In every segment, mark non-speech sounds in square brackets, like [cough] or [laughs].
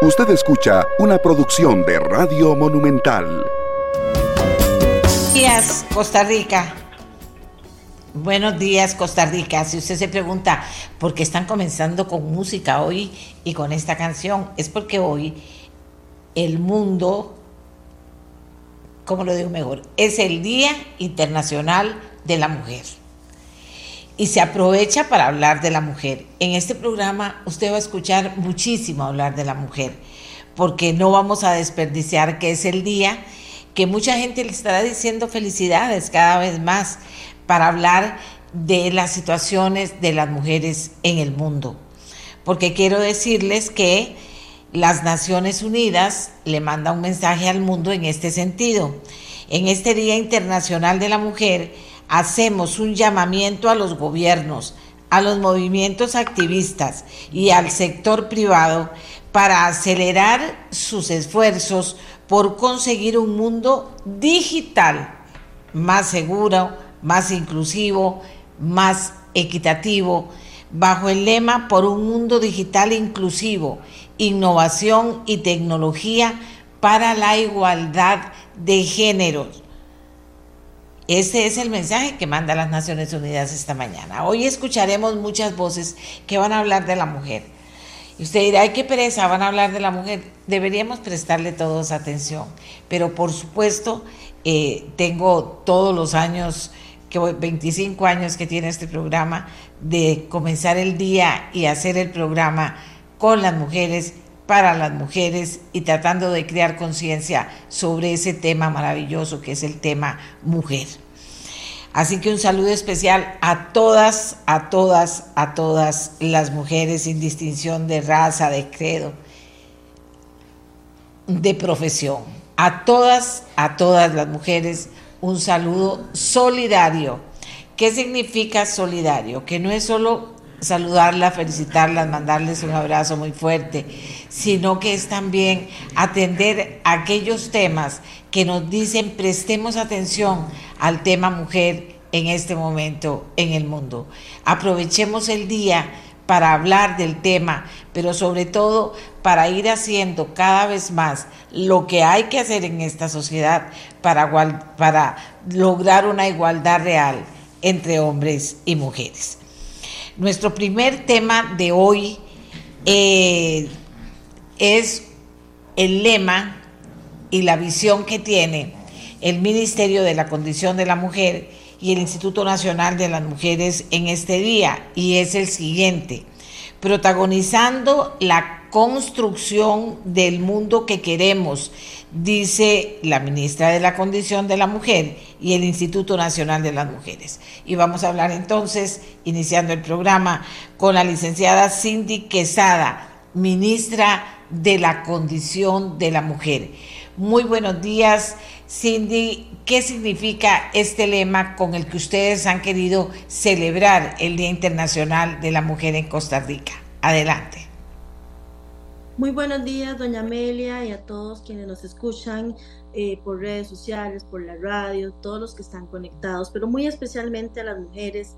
Usted escucha una producción de Radio Monumental. Buenos días, Costa Rica. Buenos días, Costa Rica. Si usted se pregunta por qué están comenzando con música hoy y con esta canción, es porque hoy el mundo, ¿cómo lo digo mejor? Es el Día Internacional de la Mujer. Y se aprovecha para hablar de la mujer. En este programa usted va a escuchar muchísimo hablar de la mujer, porque no vamos a desperdiciar que es el día que mucha gente le estará diciendo felicidades cada vez más para hablar de las situaciones de las mujeres en el mundo. Porque quiero decirles que las Naciones Unidas le manda un mensaje al mundo en este sentido. En este Día Internacional de la Mujer hacemos un llamamiento a los gobiernos, a los movimientos activistas y al sector privado para acelerar sus esfuerzos por conseguir un mundo digital más seguro, más inclusivo, más equitativo, bajo el lema por un mundo digital inclusivo, innovación y tecnología para la igualdad de géneros. Este es el mensaje que manda las Naciones Unidas esta mañana. Hoy escucharemos muchas voces que van a hablar de la mujer. Y usted dirá, ay, qué pereza, van a hablar de la mujer. Deberíamos prestarle todos atención. Pero por supuesto, eh, tengo todos los años, que 25 años que tiene este programa, de comenzar el día y hacer el programa con las mujeres, para las mujeres y tratando de crear conciencia sobre ese tema maravilloso que es el tema mujer. Así que un saludo especial a todas, a todas, a todas las mujeres sin distinción de raza, de credo, de profesión. A todas, a todas las mujeres, un saludo solidario. ¿Qué significa solidario? Que no es solo saludarlas, felicitarlas, mandarles un abrazo muy fuerte, sino que es también atender aquellos temas que nos dicen prestemos atención al tema mujer en este momento en el mundo. Aprovechemos el día para hablar del tema, pero sobre todo para ir haciendo cada vez más lo que hay que hacer en esta sociedad para, para lograr una igualdad real entre hombres y mujeres. Nuestro primer tema de hoy eh, es el lema y la visión que tiene el Ministerio de la Condición de la Mujer y el Instituto Nacional de las Mujeres en este día, y es el siguiente, protagonizando la construcción del mundo que queremos, dice la ministra de la Condición de la Mujer y el Instituto Nacional de las Mujeres. Y vamos a hablar entonces, iniciando el programa, con la licenciada Cindy Quesada, ministra de la Condición de la Mujer. Muy buenos días, Cindy. ¿Qué significa este lema con el que ustedes han querido celebrar el Día Internacional de la Mujer en Costa Rica? Adelante. Muy buenos días, doña Amelia, y a todos quienes nos escuchan eh, por redes sociales, por la radio, todos los que están conectados, pero muy especialmente a las mujeres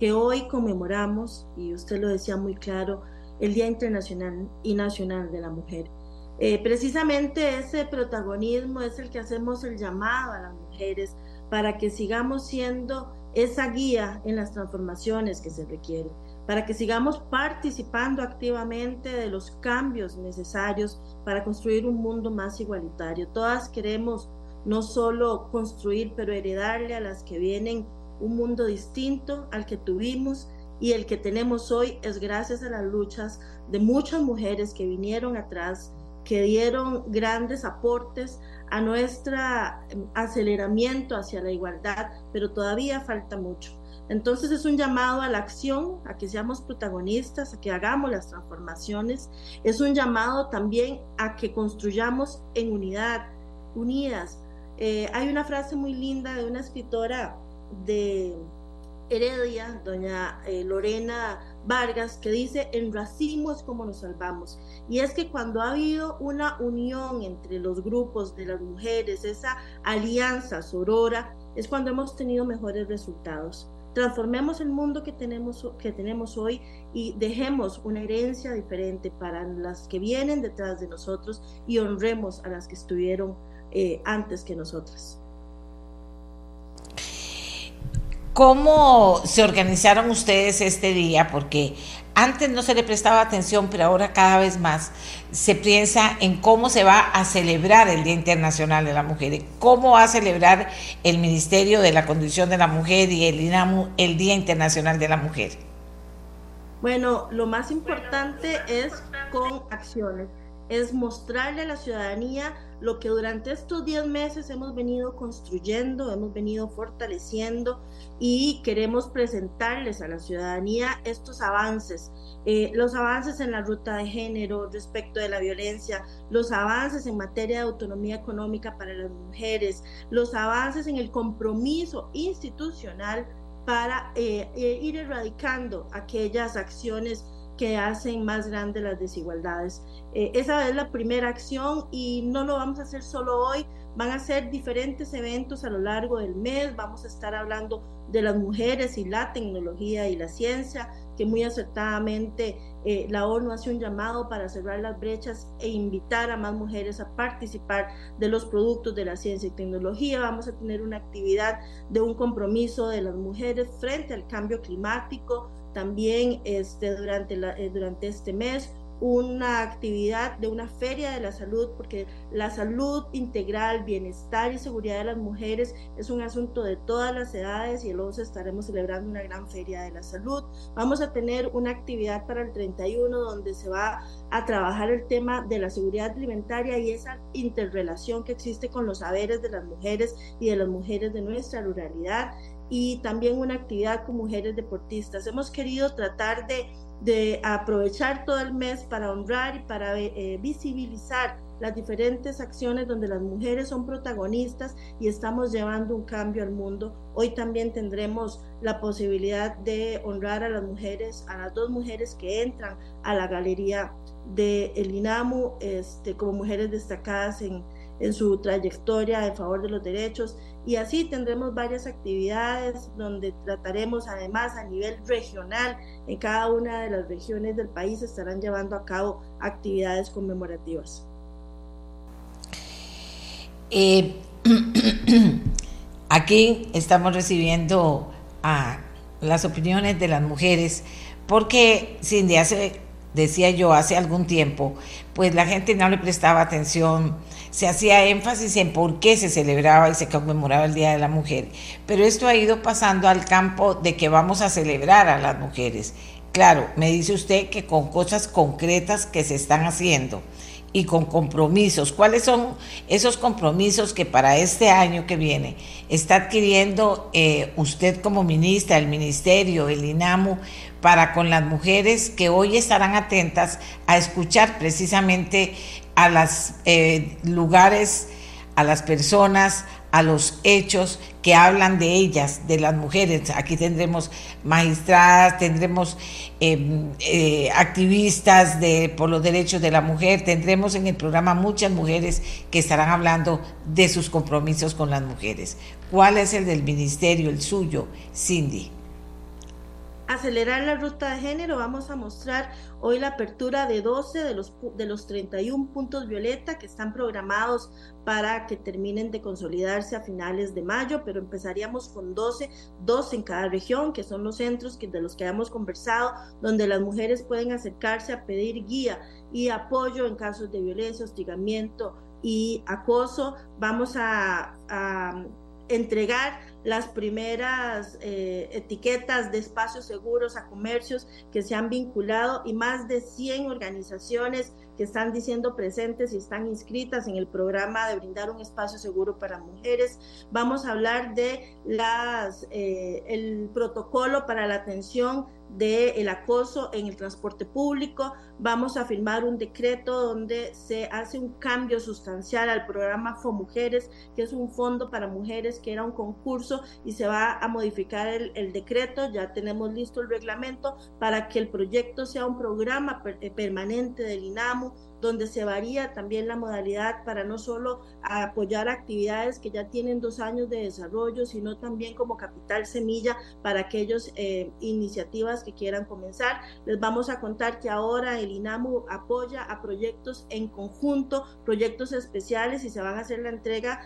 que hoy conmemoramos, y usted lo decía muy claro, el Día Internacional y Nacional de la Mujer. Eh, precisamente ese protagonismo es el que hacemos el llamado a las mujeres para que sigamos siendo esa guía en las transformaciones que se requieren para que sigamos participando activamente de los cambios necesarios para construir un mundo más igualitario. Todas queremos no solo construir, pero heredarle a las que vienen un mundo distinto al que tuvimos y el que tenemos hoy es gracias a las luchas de muchas mujeres que vinieron atrás, que dieron grandes aportes a nuestro em, aceleramiento hacia la igualdad, pero todavía falta mucho. Entonces es un llamado a la acción, a que seamos protagonistas, a que hagamos las transformaciones. Es un llamado también a que construyamos en unidad, unidas. Eh, hay una frase muy linda de una escritora de Heredia, doña eh, Lorena Vargas, que dice, en racimo es como nos salvamos. Y es que cuando ha habido una unión entre los grupos de las mujeres, esa alianza sorora, es cuando hemos tenido mejores resultados. Transformemos el mundo que tenemos, que tenemos hoy y dejemos una herencia diferente para las que vienen detrás de nosotros y honremos a las que estuvieron eh, antes que nosotras. ¿Cómo se organizaron ustedes este día? Porque antes no se le prestaba atención, pero ahora cada vez más se piensa en cómo se va a celebrar el Día Internacional de la Mujer, cómo va a celebrar el Ministerio de la Condición de la Mujer y el INAMU el Día Internacional de la Mujer. Bueno, lo más importante es con acciones, es mostrarle a la ciudadanía lo que durante estos 10 meses hemos venido construyendo, hemos venido fortaleciendo y queremos presentarles a la ciudadanía estos avances, eh, los avances en la ruta de género respecto de la violencia, los avances en materia de autonomía económica para las mujeres, los avances en el compromiso institucional para eh, eh, ir erradicando aquellas acciones que hacen más grandes las desigualdades. Eh, esa es la primera acción y no lo vamos a hacer solo hoy, van a ser diferentes eventos a lo largo del mes, vamos a estar hablando de las mujeres y la tecnología y la ciencia, que muy acertadamente eh, la ONU hace un llamado para cerrar las brechas e invitar a más mujeres a participar de los productos de la ciencia y tecnología. Vamos a tener una actividad de un compromiso de las mujeres frente al cambio climático, también este, durante, la, eh, durante este mes una actividad de una feria de la salud, porque la salud integral, bienestar y seguridad de las mujeres es un asunto de todas las edades y el 11 estaremos celebrando una gran feria de la salud. Vamos a tener una actividad para el 31 donde se va a trabajar el tema de la seguridad alimentaria y esa interrelación que existe con los saberes de las mujeres y de las mujeres de nuestra ruralidad y también una actividad con mujeres deportistas. Hemos querido tratar de, de aprovechar todo el mes para honrar y para eh, visibilizar las diferentes acciones donde las mujeres son protagonistas y estamos llevando un cambio al mundo. Hoy también tendremos la posibilidad de honrar a las mujeres, a las dos mujeres que entran a la galería de el INAMU este, como mujeres destacadas en, en su trayectoria en favor de los derechos y así tendremos varias actividades donde trataremos además a nivel regional, en cada una de las regiones del país estarán llevando a cabo actividades conmemorativas. Eh, [clears throat] aquí estamos recibiendo a las opiniones de las mujeres porque Cindy hace, decía yo hace algún tiempo, pues la gente no le prestaba atención se hacía énfasis en por qué se celebraba y se conmemoraba el Día de la Mujer. Pero esto ha ido pasando al campo de que vamos a celebrar a las mujeres. Claro, me dice usted que con cosas concretas que se están haciendo y con compromisos. ¿Cuáles son esos compromisos que para este año que viene está adquiriendo eh, usted como ministra, el ministerio, el INAMU, para con las mujeres que hoy estarán atentas a escuchar precisamente a los eh, lugares, a las personas, a los hechos que hablan de ellas, de las mujeres. Aquí tendremos magistradas, tendremos em, eh, activistas de, por los derechos de la mujer, tendremos en el programa muchas mujeres que estarán hablando de sus compromisos con las mujeres. ¿Cuál es el del ministerio, el suyo, Cindy? Acelerar la ruta de género, vamos a mostrar hoy la apertura de 12 de los, de los 31 puntos violeta que están programados para que terminen de consolidarse a finales de mayo, pero empezaríamos con 12, dos en cada región, que son los centros que, de los que hemos conversado, donde las mujeres pueden acercarse a pedir guía y apoyo en casos de violencia, hostigamiento y acoso. Vamos a, a entregar las primeras eh, etiquetas de espacios seguros a comercios que se han vinculado y más de 100 organizaciones que están diciendo presentes y están inscritas en el programa de brindar un espacio seguro para mujeres. Vamos a hablar de las, eh, el protocolo para la atención del acoso en el transporte público. Vamos a firmar un decreto donde se hace un cambio sustancial al programa FOMujeres, que es un fondo para mujeres que era un concurso y se va a modificar el, el decreto. Ya tenemos listo el reglamento para que el proyecto sea un programa eh, permanente del INAMU donde se varía también la modalidad para no solo apoyar actividades que ya tienen dos años de desarrollo, sino también como capital semilla para aquellas eh, iniciativas que quieran comenzar. Les vamos a contar que ahora el INAMU apoya a proyectos en conjunto, proyectos especiales y se van a hacer la entrega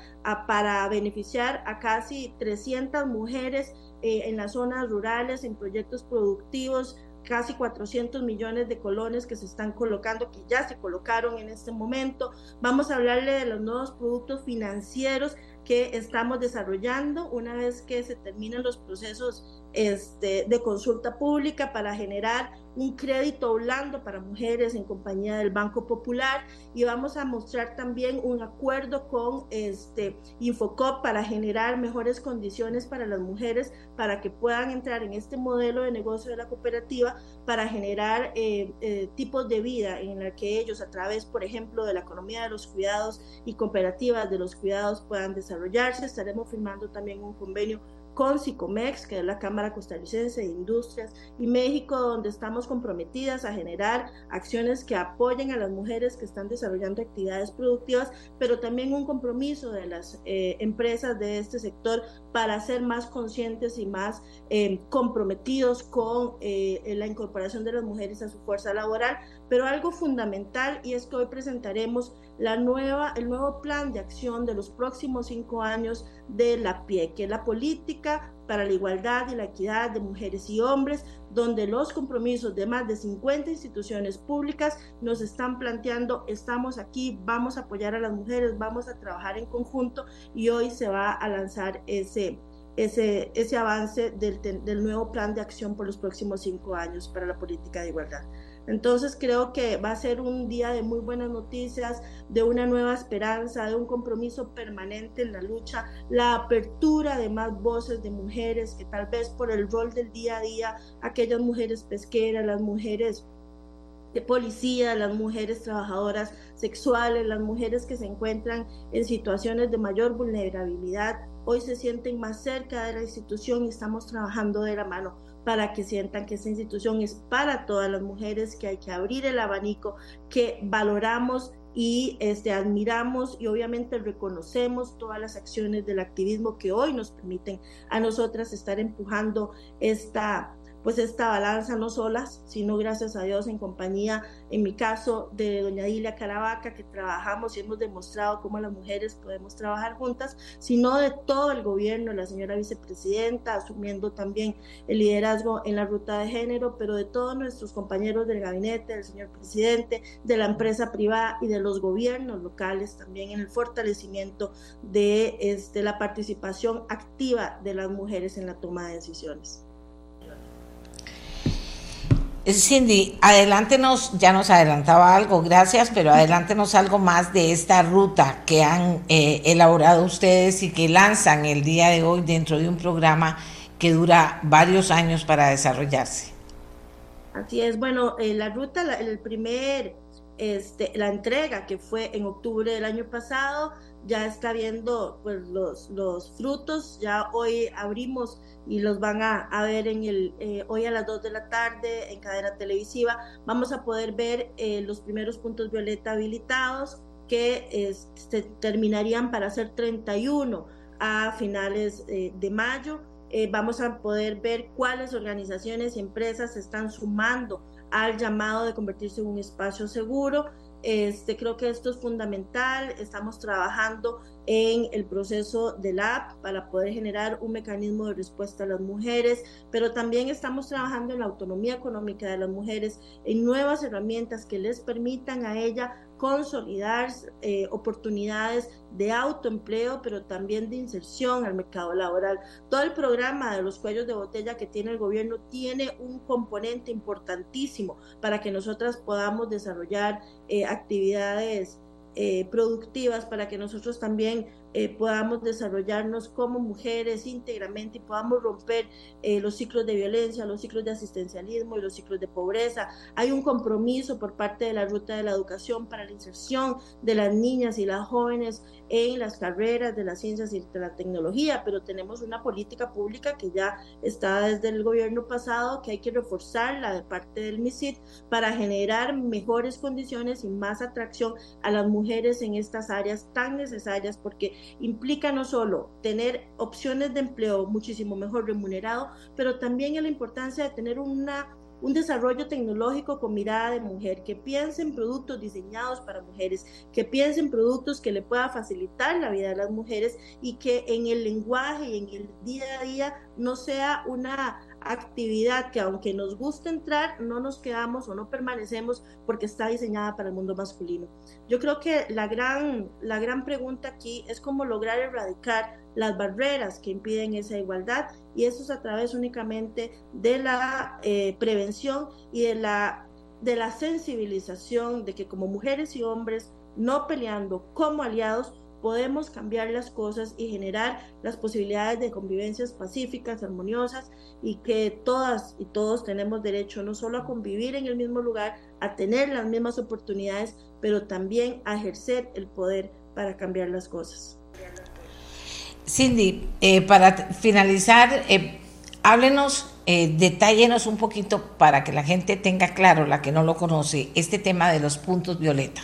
para beneficiar a casi 300 mujeres eh, en las zonas rurales, en proyectos productivos, casi 400 millones de colones que se están colocando, que ya se colocaron en este momento. Vamos a hablarle de los nuevos productos financieros que estamos desarrollando una vez que se terminen los procesos este, de consulta pública para generar un crédito blando para mujeres en compañía del Banco Popular y vamos a mostrar también un acuerdo con este Infocop para generar mejores condiciones para las mujeres para que puedan entrar en este modelo de negocio de la cooperativa para generar eh, eh, tipos de vida en la que ellos a través, por ejemplo, de la economía de los cuidados y cooperativas de los cuidados puedan desarrollarse. Estaremos firmando también un convenio con SICOMEX, que es la Cámara Costarricense de Industrias, y México, donde estamos comprometidas a generar acciones que apoyen a las mujeres que están desarrollando actividades productivas, pero también un compromiso de las eh, empresas de este sector para ser más conscientes y más eh, comprometidos con eh, la incorporación de las mujeres a su fuerza laboral. Pero algo fundamental y es que hoy presentaremos la nueva, el nuevo plan de acción de los próximos cinco años de la PIE, que es la política para la igualdad y la equidad de mujeres y hombres, donde los compromisos de más de 50 instituciones públicas nos están planteando, estamos aquí, vamos a apoyar a las mujeres, vamos a trabajar en conjunto y hoy se va a lanzar ese, ese, ese avance del, del nuevo plan de acción por los próximos cinco años para la política de igualdad. Entonces creo que va a ser un día de muy buenas noticias, de una nueva esperanza, de un compromiso permanente en la lucha, la apertura de más voces de mujeres que tal vez por el rol del día a día, aquellas mujeres pesqueras, las mujeres de policía, las mujeres trabajadoras sexuales, las mujeres que se encuentran en situaciones de mayor vulnerabilidad, hoy se sienten más cerca de la institución y estamos trabajando de la mano para que sientan que esta institución es para todas las mujeres, que hay que abrir el abanico, que valoramos y este, admiramos y obviamente reconocemos todas las acciones del activismo que hoy nos permiten a nosotras estar empujando esta, pues esta balanza no solas, sino gracias a Dios en compañía, en mi caso, de doña Dilia Caravaca, que trabajamos y hemos demostrado cómo las mujeres podemos trabajar juntas, sino de todo el gobierno, la señora vicepresidenta, asumiendo también el liderazgo en la ruta de género, pero de todos nuestros compañeros del gabinete, del señor presidente, de la empresa privada y de los gobiernos locales también en el fortalecimiento de este, la participación activa de las mujeres en la toma de decisiones. Cindy, adelántenos, ya nos adelantaba algo, gracias, pero adelántenos algo más de esta ruta que han eh, elaborado ustedes y que lanzan el día de hoy dentro de un programa que dura varios años para desarrollarse. Así es, bueno, eh, la ruta, el primer, este, la entrega que fue en octubre del año pasado, ya está viendo pues, los, los frutos, ya hoy abrimos y los van a, ver en el, eh, hoy a las 2 de la tarde en cadena televisiva. Vamos a poder ver eh, los primeros puntos violeta habilitados que se terminarían para ser 31 a finales eh, de mayo. vamos a poder ver cuáles organizaciones y empresas se están sumando al llamado de convertirse en un espacio seguro. Este, creo que esto es fundamental. Estamos trabajando en el proceso del app para poder generar un mecanismo de respuesta a las mujeres, pero también estamos trabajando en la autonomía económica de las mujeres, en nuevas herramientas que les permitan a ella consolidar eh, oportunidades de autoempleo, pero también de inserción al mercado laboral. Todo el programa de los cuellos de botella que tiene el gobierno tiene un componente importantísimo para que nosotras podamos desarrollar eh, actividades eh, productivas para que nosotros también eh, podamos desarrollarnos como mujeres íntegramente y podamos romper eh, los ciclos de violencia, los ciclos de asistencialismo y los ciclos de pobreza. Hay un compromiso por parte de la Ruta de la Educación para la inserción de las niñas y las jóvenes en las carreras de las ciencias y de la tecnología, pero tenemos una política pública que ya está desde el gobierno pasado, que hay que reforzarla de parte del MISID para generar mejores condiciones y más atracción a las mujeres en estas áreas tan necesarias, porque implica no solo tener opciones de empleo muchísimo mejor remunerado, pero también la importancia de tener una un desarrollo tecnológico con mirada de mujer, que piense en productos diseñados para mujeres, que piense en productos que le pueda facilitar la vida de las mujeres y que en el lenguaje y en el día a día no sea una actividad que aunque nos guste entrar, no nos quedamos o no permanecemos porque está diseñada para el mundo masculino. Yo creo que la gran, la gran pregunta aquí es cómo lograr erradicar las barreras que impiden esa igualdad y eso es a través únicamente de la eh, prevención y de la, de la sensibilización de que como mujeres y hombres, no peleando como aliados, podemos cambiar las cosas y generar las posibilidades de convivencias pacíficas, armoniosas y que todas y todos tenemos derecho no solo a convivir en el mismo lugar, a tener las mismas oportunidades, pero también a ejercer el poder para cambiar las cosas. Cindy, eh, para finalizar, eh, háblenos, eh, detállenos un poquito para que la gente tenga claro, la que no lo conoce, este tema de los puntos violeta.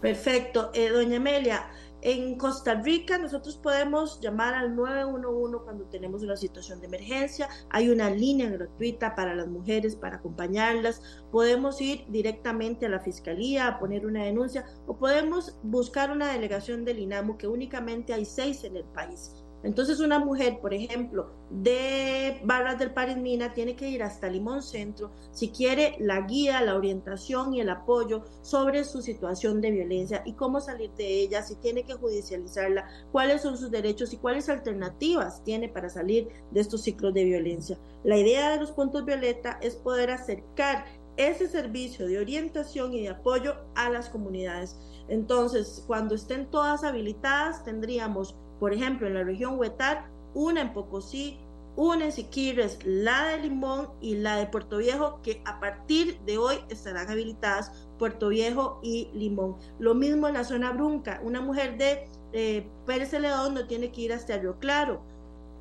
Perfecto. Eh, doña Amelia, en Costa Rica nosotros podemos llamar al 911 cuando tenemos una situación de emergencia. Hay una línea gratuita para las mujeres para acompañarlas. Podemos ir directamente a la fiscalía a poner una denuncia o podemos buscar una delegación del INAMU que únicamente hay seis en el país. Entonces una mujer, por ejemplo, de Barras del París Mina tiene que ir hasta Limón Centro si quiere la guía, la orientación y el apoyo sobre su situación de violencia y cómo salir de ella, si tiene que judicializarla, cuáles son sus derechos y cuáles alternativas tiene para salir de estos ciclos de violencia. La idea de los puntos violeta es poder acercar ese servicio de orientación y de apoyo a las comunidades. Entonces, cuando estén todas habilitadas, tendríamos por ejemplo, en la región Huetar, una en Pocosí, una en Siquirres, la de Limón y la de Puerto Viejo, que a partir de hoy estarán habilitadas Puerto Viejo y Limón. Lo mismo en la zona Brunca, una mujer de eh, Pérez Celedón no tiene que ir hasta Río Claro.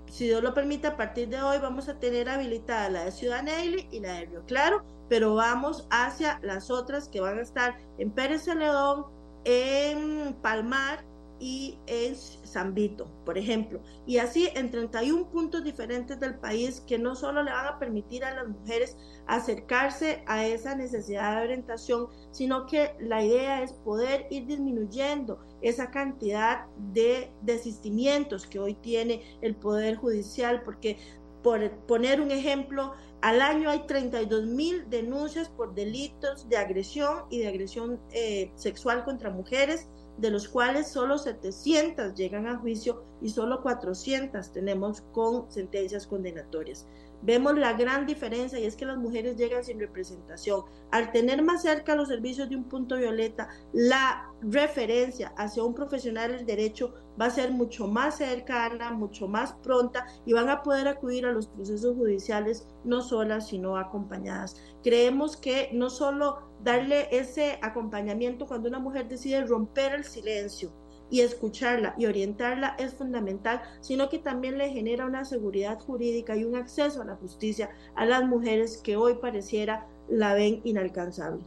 Si Dios lo permite, a partir de hoy vamos a tener habilitada la de Ciudad Neily y la de Río Claro, pero vamos hacia las otras que van a estar en Pérez Celedón, en Palmar y en San Vito, por ejemplo. Y así en 31 puntos diferentes del país que no solo le van a permitir a las mujeres acercarse a esa necesidad de orientación, sino que la idea es poder ir disminuyendo esa cantidad de desistimientos que hoy tiene el Poder Judicial, porque por poner un ejemplo, al año hay 32 mil denuncias por delitos de agresión y de agresión eh, sexual contra mujeres de los cuales solo 700 llegan a juicio y solo 400 tenemos con sentencias condenatorias. Vemos la gran diferencia y es que las mujeres llegan sin representación. Al tener más cerca los servicios de un punto violeta, la referencia hacia un profesional del derecho va a ser mucho más cercana, mucho más pronta y van a poder acudir a los procesos judiciales no solas, sino acompañadas. Creemos que no solo darle ese acompañamiento cuando una mujer decide romper el silencio, y escucharla y orientarla es fundamental, sino que también le genera una seguridad jurídica y un acceso a la justicia a las mujeres que hoy pareciera la ven inalcanzable.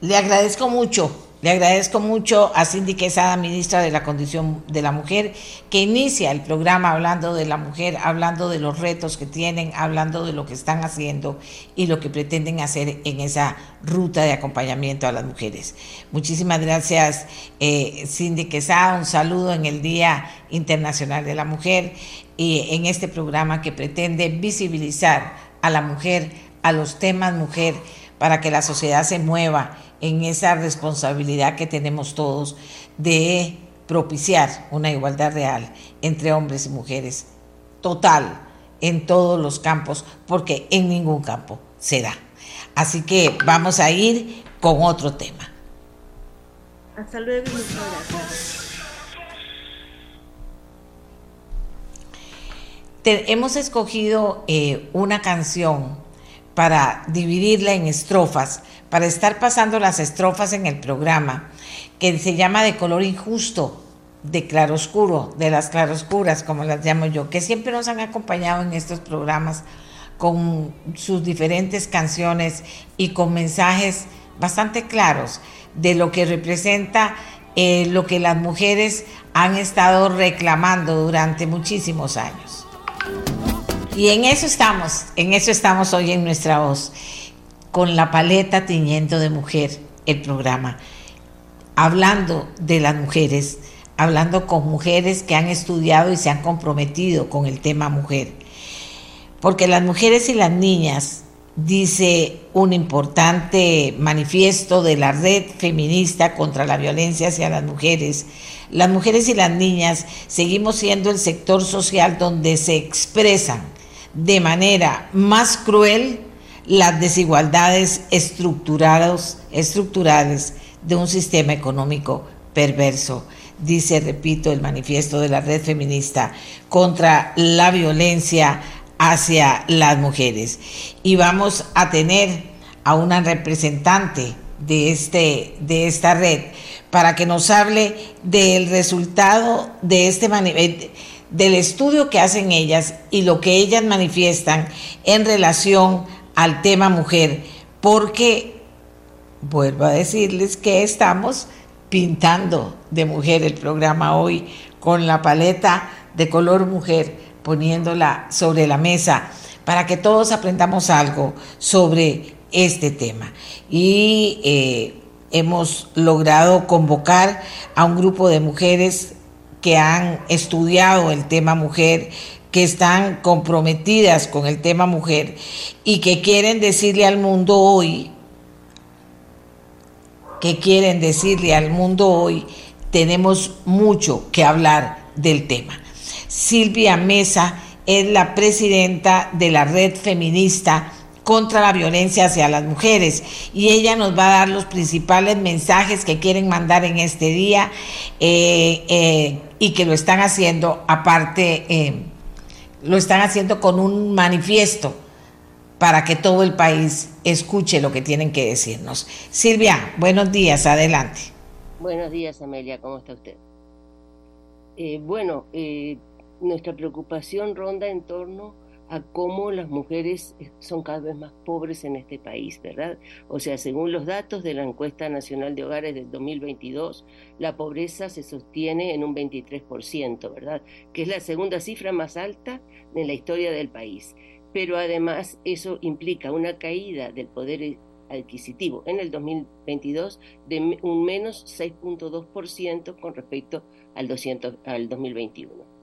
Le agradezco mucho, le agradezco mucho a Cindy Quesada, ministra de la Condición de la Mujer, que inicia el programa hablando de la mujer, hablando de los retos que tienen, hablando de lo que están haciendo y lo que pretenden hacer en esa ruta de acompañamiento a las mujeres. Muchísimas gracias, eh, Cindy Quesada. Un saludo en el Día Internacional de la Mujer y en este programa que pretende visibilizar a la mujer, a los temas mujer, para que la sociedad se mueva en esa responsabilidad que tenemos todos de propiciar una igualdad real entre hombres y mujeres, total, en todos los campos, porque en ningún campo se da. Así que vamos a ir con otro tema. Hasta luego y muchas gracias. hemos escogido eh, una canción para dividirla en estrofas, para estar pasando las estrofas en el programa, que se llama De color injusto, de claroscuro, de las claroscuras, como las llamo yo, que siempre nos han acompañado en estos programas con sus diferentes canciones y con mensajes bastante claros de lo que representa eh, lo que las mujeres han estado reclamando durante muchísimos años. Y en eso estamos, en eso estamos hoy en nuestra voz, con la paleta tiñendo de mujer, el programa, hablando de las mujeres, hablando con mujeres que han estudiado y se han comprometido con el tema mujer. Porque las mujeres y las niñas, dice un importante manifiesto de la red feminista contra la violencia hacia las mujeres, las mujeres y las niñas seguimos siendo el sector social donde se expresan de manera más cruel las desigualdades estructurales, estructurales de un sistema económico perverso, dice, repito, el manifiesto de la red feminista contra la violencia hacia las mujeres. Y vamos a tener a una representante de, este, de esta red para que nos hable del resultado de este manifiesto del estudio que hacen ellas y lo que ellas manifiestan en relación al tema mujer, porque vuelvo a decirles que estamos pintando de mujer el programa hoy con la paleta de color mujer, poniéndola sobre la mesa para que todos aprendamos algo sobre este tema. Y eh, hemos logrado convocar a un grupo de mujeres que han estudiado el tema mujer, que están comprometidas con el tema mujer y que quieren decirle al mundo hoy, que quieren decirle al mundo hoy, tenemos mucho que hablar del tema. Silvia Mesa es la presidenta de la red feminista contra la violencia hacia las mujeres y ella nos va a dar los principales mensajes que quieren mandar en este día eh, eh, y que lo están haciendo aparte, eh, lo están haciendo con un manifiesto para que todo el país escuche lo que tienen que decirnos. Silvia, buenos días, adelante. Buenos días, Amelia, ¿cómo está usted? bueno, nuestra preocupación ronda en torno a cómo las mujeres son cada vez más pobres en este país, ¿verdad? O sea, según los datos de la encuesta nacional de hogares del 2022, la pobreza se sostiene en un 23%, ¿verdad? Que es la segunda cifra más alta en la historia del país. Pero además eso implica una caída del poder adquisitivo en el 2022 de un menos 6.2% con respecto al, 200, al 2021.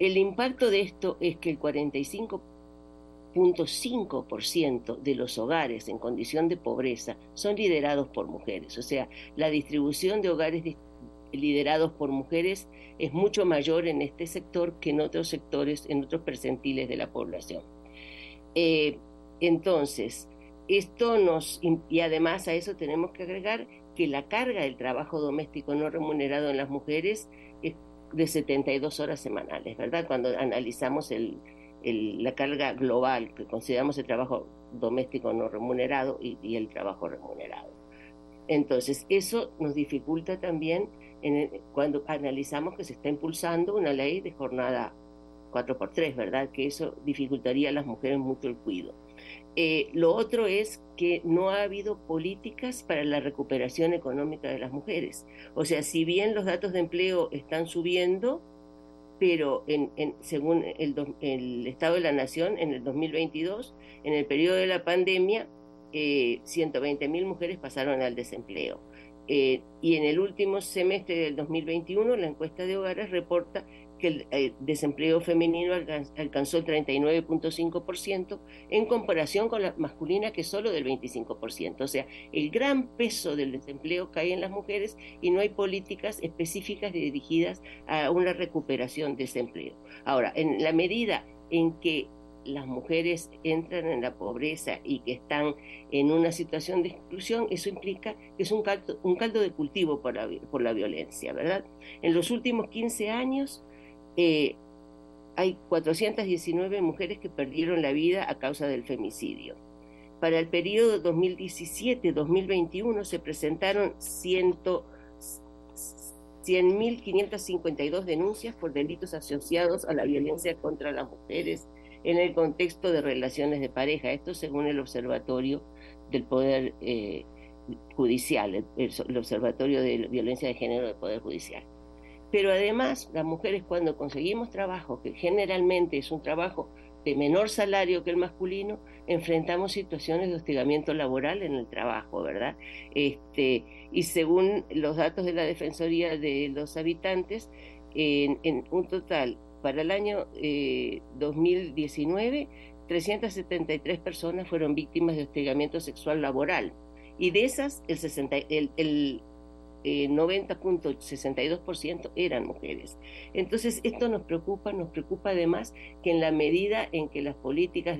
El impacto de esto es que el 45.5% de los hogares en condición de pobreza son liderados por mujeres. O sea, la distribución de hogares liderados por mujeres es mucho mayor en este sector que en otros sectores, en otros percentiles de la población. Eh, entonces, esto nos, y además a eso tenemos que agregar que la carga del trabajo doméstico no remunerado en las mujeres es de 72 horas semanales, ¿verdad? Cuando analizamos el, la carga global, que consideramos el trabajo doméstico no remunerado y, el trabajo remunerado. Entonces, eso nos dificulta también cuando analizamos que se está impulsando una ley de jornada 4x3, ¿verdad? Que eso dificultaría a las mujeres mucho el cuidado. Eh, lo otro es que no ha habido políticas para la recuperación económica de las mujeres. O sea, si bien los datos de empleo están subiendo, pero en, según el, Estado de la Nación, en el 2022, en el periodo de la pandemia, eh, 120 mil mujeres pasaron al desempleo. Eh, y en el último semestre del 2021, la encuesta de hogares reporta que el eh, desempleo femenino alcanzó el 39.5% en comparación con la masculina que es solo del 25%. O sea, el gran peso del desempleo cae en las mujeres y no hay políticas específicas dirigidas a una recuperación de ese empleo. Ahora, en la medida en que las mujeres entran en la pobreza y que están en una situación de exclusión, eso implica que es un caldo, un caldo de cultivo por la, por la violencia, ¿verdad? En los últimos 15 años eh, hay 419 mujeres que perdieron la vida a causa del femicidio. Para el periodo 2017-2021 se presentaron 100.552 denuncias por delitos asociados a la violencia contra las mujeres en el contexto de relaciones de pareja. Esto según el Observatorio del Poder eh, Judicial, el, Observatorio de Violencia de Género del Poder Judicial. Pero además, las mujeres cuando conseguimos trabajo, que generalmente es un trabajo de menor salario que el masculino, enfrentamos situaciones de hostigamiento laboral en el trabajo, ¿verdad? Este, y según los datos de la Defensoría de los Habitantes, en, un total para el año 2019, eh, 373 personas fueron víctimas de hostigamiento sexual laboral y de esas el, 60, el, el 90.62% eh, eran mujeres. Entonces, esto nos preocupa, nos preocupa además que en la medida en que las políticas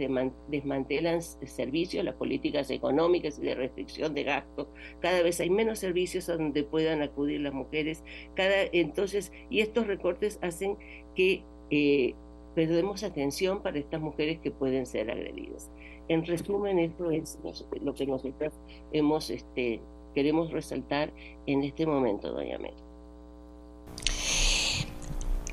desmantelan servicios, las políticas económicas y de restricción de gasto, cada vez hay menos servicios a donde puedan acudir las mujeres. Cada, entonces, y estos recortes hacen que eh, perdemos atención para estas mujeres que pueden ser agredidas. En resumen, esto es lo que nosotros hemos este, queremos resaltar en este momento, doña Mel.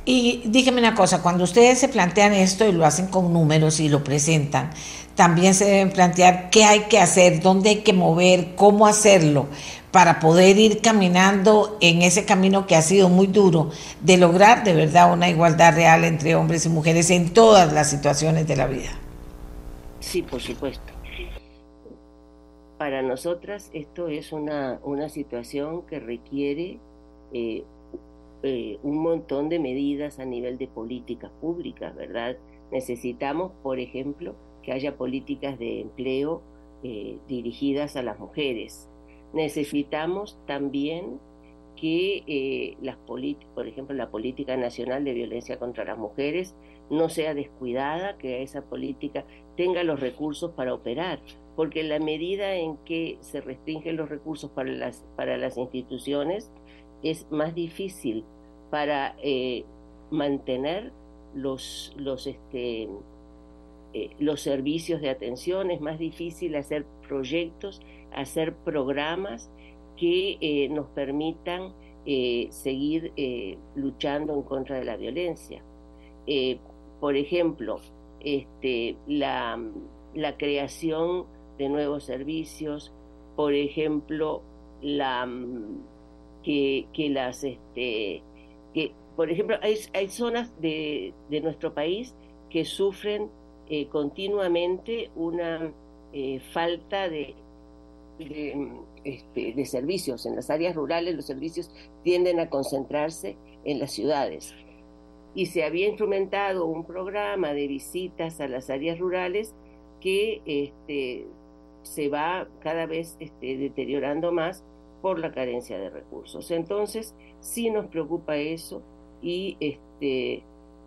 Y dígame una cosa, cuando ustedes se plantean esto y lo hacen con números y lo presentan, también se deben plantear qué hay que hacer, dónde hay que mover, cómo hacerlo, para poder ir caminando en ese camino que ha sido muy duro de lograr de verdad una igualdad real entre hombres y mujeres en todas las situaciones de la vida. Sí, por supuesto para nosotras esto es una, una situación que requiere eh, eh, un montón de medidas a nivel de políticas públicas, ¿verdad? Necesitamos, por ejemplo, que haya políticas de empleo eh, dirigidas a las mujeres. Necesitamos también que las por ejemplo, la política nacional de violencia contra las mujeres no sea descuidada, que esa política tenga los recursos para operar porque la medida en que se restringen los recursos para las, para las instituciones es más difícil para eh, mantener los, los, este, eh, los servicios de atención, es más difícil hacer proyectos, hacer programas que eh, nos permitan seguir luchando en contra de la violencia. por ejemplo, este, la, la creación de nuevos servicios, por ejemplo, la, mm, que, que las, este, que, por ejemplo, hay, hay zonas de, de, nuestro país que sufren eh, continuamente una eh, falta de, de, este, de servicios. En las áreas rurales los servicios tienden a concentrarse en las ciudades. Y se había instrumentado un programa de visitas a las áreas rurales que este, se va cada vez este, deteriorando más por la carencia de recursos. Entonces, sí nos preocupa eso y, este,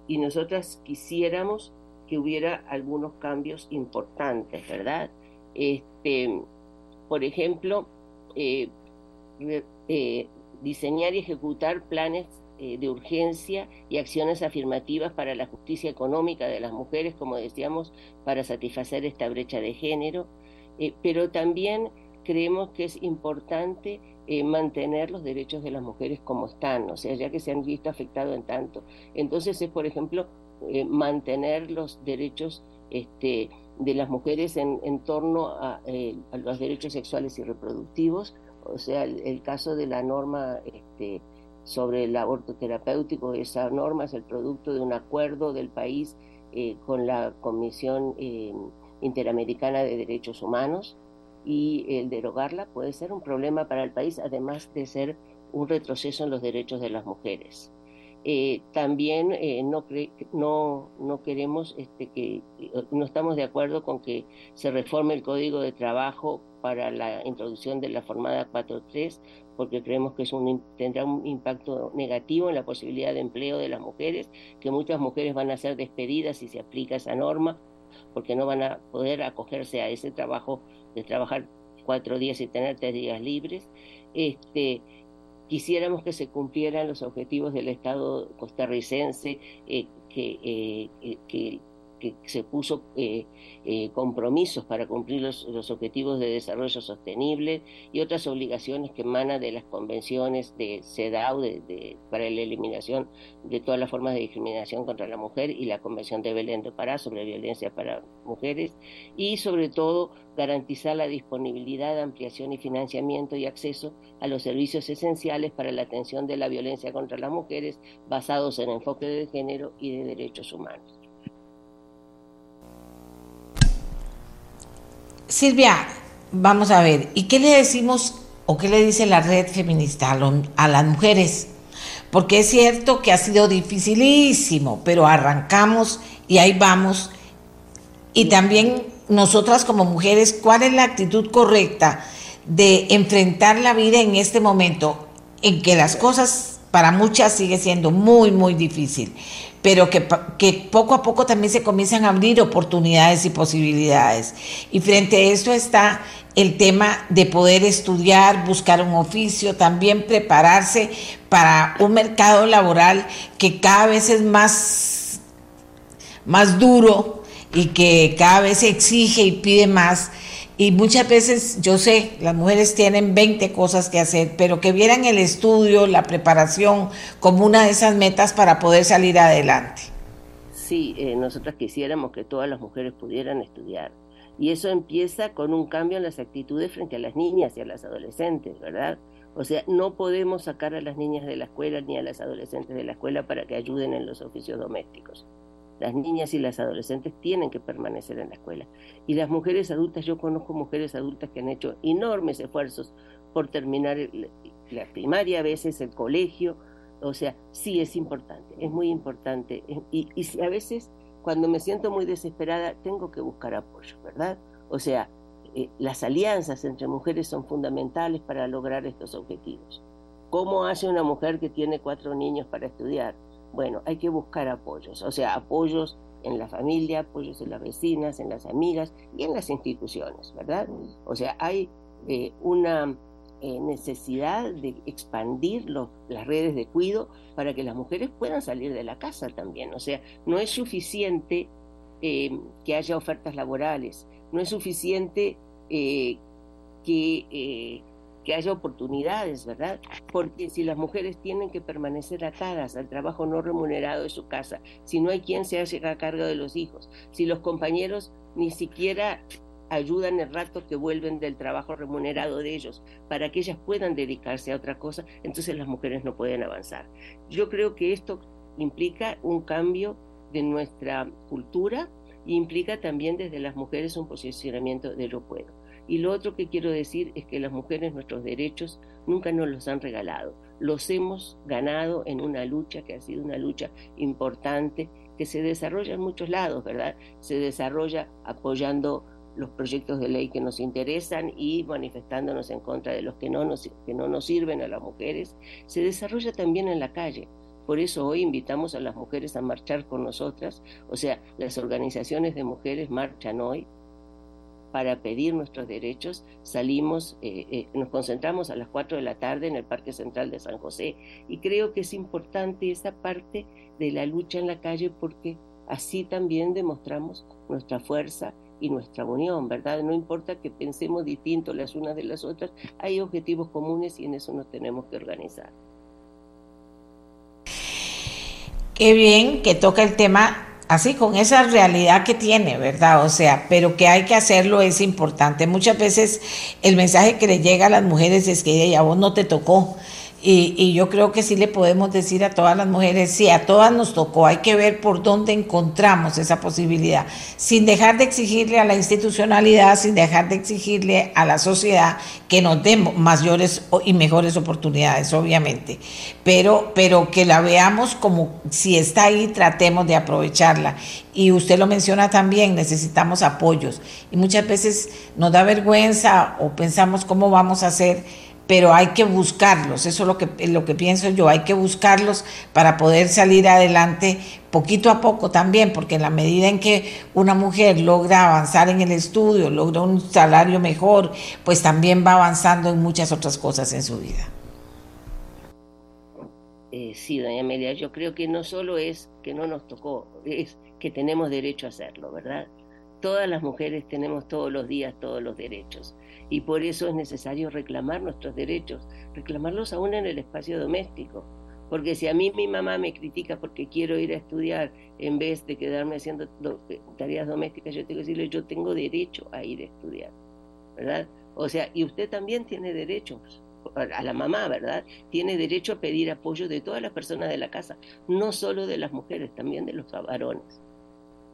y nosotras quisiéramos que hubiera algunos cambios importantes, ¿verdad? Este, por ejemplo, eh, eh, diseñar y ejecutar planes eh, de urgencia y acciones afirmativas para la justicia económica de las mujeres, como decíamos, para satisfacer esta brecha de género, eh, pero también creemos que es importante eh, mantener los derechos de las mujeres como están, o sea, ya que se han visto afectados en tanto. Entonces es, por ejemplo, eh, mantener los derechos este, de las mujeres en, torno a, los derechos sexuales y reproductivos, o sea, el, caso de la norma este, sobre el aborto terapéutico, esa norma es el producto de un acuerdo del país con la Comisión Interamericana de Derechos Humanos y el derogarla puede ser un problema para el país, además de ser un retroceso en los derechos de las mujeres. Eh, también eh, no, no, no, queremos este, que, no estamos de acuerdo con que se reforme el código de trabajo para la introducción de la formada 4.3, porque creemos que es un, tendrá un impacto negativo en la posibilidad de empleo de las mujeres, que muchas mujeres van a ser despedidas si se aplica esa norma porque no van a poder acogerse a ese trabajo de trabajar cuatro días y tener tres días libres. Este, quisiéramos que se cumplieran los objetivos del Estado costarricense, eh, que, eh, que que se puso eh, eh, compromisos para cumplir los, objetivos de desarrollo sostenible y otras obligaciones que emanan de las convenciones de CEDAW de, para la eliminación de todas las formas de discriminación contra la mujer y la Convención de Belén de Pará sobre violencia para mujeres y sobre todo garantizar la disponibilidad, ampliación y financiamiento y acceso a los servicios esenciales para la atención de la violencia contra las mujeres basados en enfoque de género y de derechos humanos. Silvia, vamos a ver, ¿y qué le decimos o qué le dice la red feminista a, las mujeres? Porque es cierto que ha sido dificilísimo, pero arrancamos y ahí vamos. Y también nosotras como mujeres, ¿cuál es la actitud correcta de enfrentar la vida en este momento en que las cosas para muchas sigue siendo muy, muy difícil? Pero que, que, poco a poco también se comienzan a abrir oportunidades y posibilidades. Y frente a esto está el tema de poder estudiar, buscar un oficio, también prepararse para un mercado laboral que cada vez es más, más duro y que cada vez exige y pide más y muchas veces, yo sé, las mujeres tienen 20 cosas que hacer, pero que vieran el estudio, la preparación como una de esas metas para poder salir adelante. Sí, eh, nosotras quisiéramos que todas las mujeres pudieran estudiar. Y eso empieza con un cambio en las actitudes frente a las niñas y a las adolescentes, ¿verdad? O sea, no podemos sacar a las niñas de la escuela ni a las adolescentes de la escuela para que ayuden en los oficios domésticos. Las niñas y las adolescentes tienen que permanecer en la escuela. Y las mujeres adultas, yo conozco mujeres adultas que han hecho enormes esfuerzos por terminar la primaria, a veces el colegio. O sea, sí es importante, es muy importante. Y, a veces cuando me siento muy desesperada, tengo que buscar apoyo, ¿verdad? O sea, eh, las alianzas entre mujeres son fundamentales para lograr estos objetivos. ¿Cómo hace una mujer que tiene cuatro niños para estudiar? Bueno, hay que buscar apoyos, o sea, apoyos en la familia, apoyos en las vecinas, en las amigas y en las instituciones, ¿verdad? O sea, hay eh, una eh, necesidad de expandir las redes de cuido para que las mujeres puedan salir de la casa también. O sea, no es suficiente eh, que haya ofertas laborales, no es suficiente que que haya oportunidades, ¿verdad? Porque si las mujeres tienen que permanecer atadas al trabajo no remunerado de su casa, si no hay quien se haga cargo de los hijos, si los compañeros ni siquiera ayudan el rato que vuelven del trabajo remunerado de ellos para que ellas puedan dedicarse a otra cosa, entonces las mujeres no pueden avanzar. Yo creo que esto implica un cambio de nuestra cultura e implica también desde las mujeres un posicionamiento de yo puedo. Y lo otro que quiero decir es que las mujeres nuestros derechos nunca nos los han regalado, los hemos ganado en una lucha que ha sido una lucha importante, que se desarrolla en muchos lados, ¿verdad? Se desarrolla apoyando los proyectos de ley que nos interesan y manifestándonos en contra de los que no nos, que no nos sirven a las mujeres, se desarrolla también en la calle. Por eso hoy invitamos a las mujeres a marchar con nosotras, o sea, las organizaciones de mujeres marchan hoy, para pedir nuestros derechos, salimos, eh, eh, nos concentramos a las 4 de la tarde en el Parque Central de San José y creo que es importante esa parte de la lucha en la calle porque así también demostramos nuestra fuerza y nuestra unión, ¿verdad? No importa que pensemos distinto las unas de las otras, hay objetivos comunes y en eso nos tenemos que organizar. Qué bien que toca el tema así con esa realidad que tiene, ¿verdad? O sea, pero que hay que hacerlo es importante. Muchas veces el mensaje que le llega a las mujeres es que a vos no te tocó. Y, yo creo que sí le podemos decir a todas las mujeres, sí, a todas nos tocó, hay que ver por dónde encontramos esa posibilidad, sin dejar de exigirle a la institucionalidad, sin dejar de exigirle a la sociedad que nos dé mayores y mejores oportunidades, obviamente, pero, pero que la veamos como si está ahí, tratemos de aprovecharla. Y usted lo menciona también, necesitamos apoyos. Y muchas veces nos da vergüenza o pensamos cómo vamos a hacer pero hay que buscarlos, eso es lo que, lo que pienso yo, hay que buscarlos para poder salir adelante poquito a poco también, porque en la medida en que una mujer logra avanzar en el estudio, logra un salario mejor, pues también va avanzando en muchas otras cosas en su vida. Eh, sí, doña Amelia, yo creo que no solo es que no nos tocó, es que tenemos derecho a hacerlo, ¿verdad? Todas las mujeres tenemos todos los días todos los derechos y por eso es necesario reclamar nuestros derechos, reclamarlos aún en el espacio doméstico. Porque si a mí mi mamá me critica porque quiero ir a estudiar en vez de quedarme haciendo eh, tareas domésticas, yo tengo que decirle, yo tengo derecho a ir a estudiar, ¿verdad? O sea, y usted también tiene derechos, a la mamá, ¿verdad? Tiene derecho a pedir apoyo de todas las personas de la casa, no solo de las mujeres, también de los varones.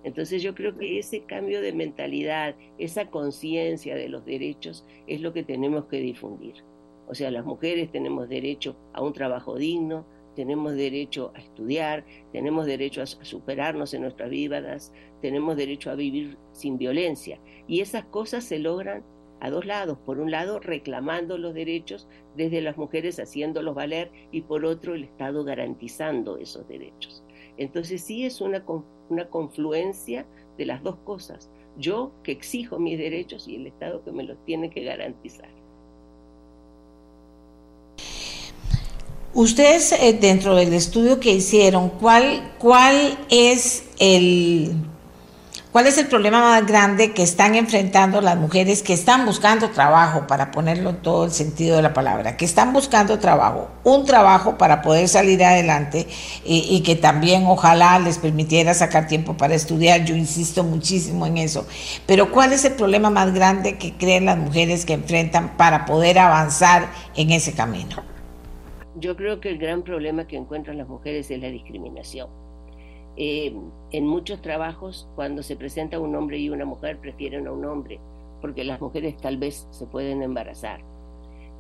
Entonces yo creo que ese cambio de mentalidad, esa conciencia de los derechos es lo que tenemos que difundir. O sea, las mujeres tenemos derecho a un trabajo digno, tenemos derecho a estudiar, tenemos derecho a superarnos en nuestras vidas, tenemos derecho a vivir sin violencia. Y esas cosas se logran a dos lados. Por un lado, reclamando los derechos desde las mujeres, haciéndolos valer, y por otro, el Estado garantizando esos derechos. Entonces sí es una, una confluencia de las dos cosas. Yo que exijo mis derechos y el Estado que me los tiene que garantizar. Ustedes, eh, dentro del estudio que hicieron, ¿cuál, cuál es el ¿Cuál es el problema más grande que están enfrentando las mujeres que están buscando trabajo, para ponerlo en todo el sentido de la palabra, que están buscando trabajo, un trabajo para poder salir adelante y, que también ojalá les permitiera sacar tiempo para estudiar? Yo insisto muchísimo en eso. Pero ¿cuál es el problema más grande que creen las mujeres que enfrentan para poder avanzar en ese camino? Yo creo que el gran problema que encuentran las mujeres es la discriminación eh, en muchos trabajos, cuando se presenta un hombre y una mujer, prefieren a un hombre, porque las mujeres tal vez se pueden embarazar,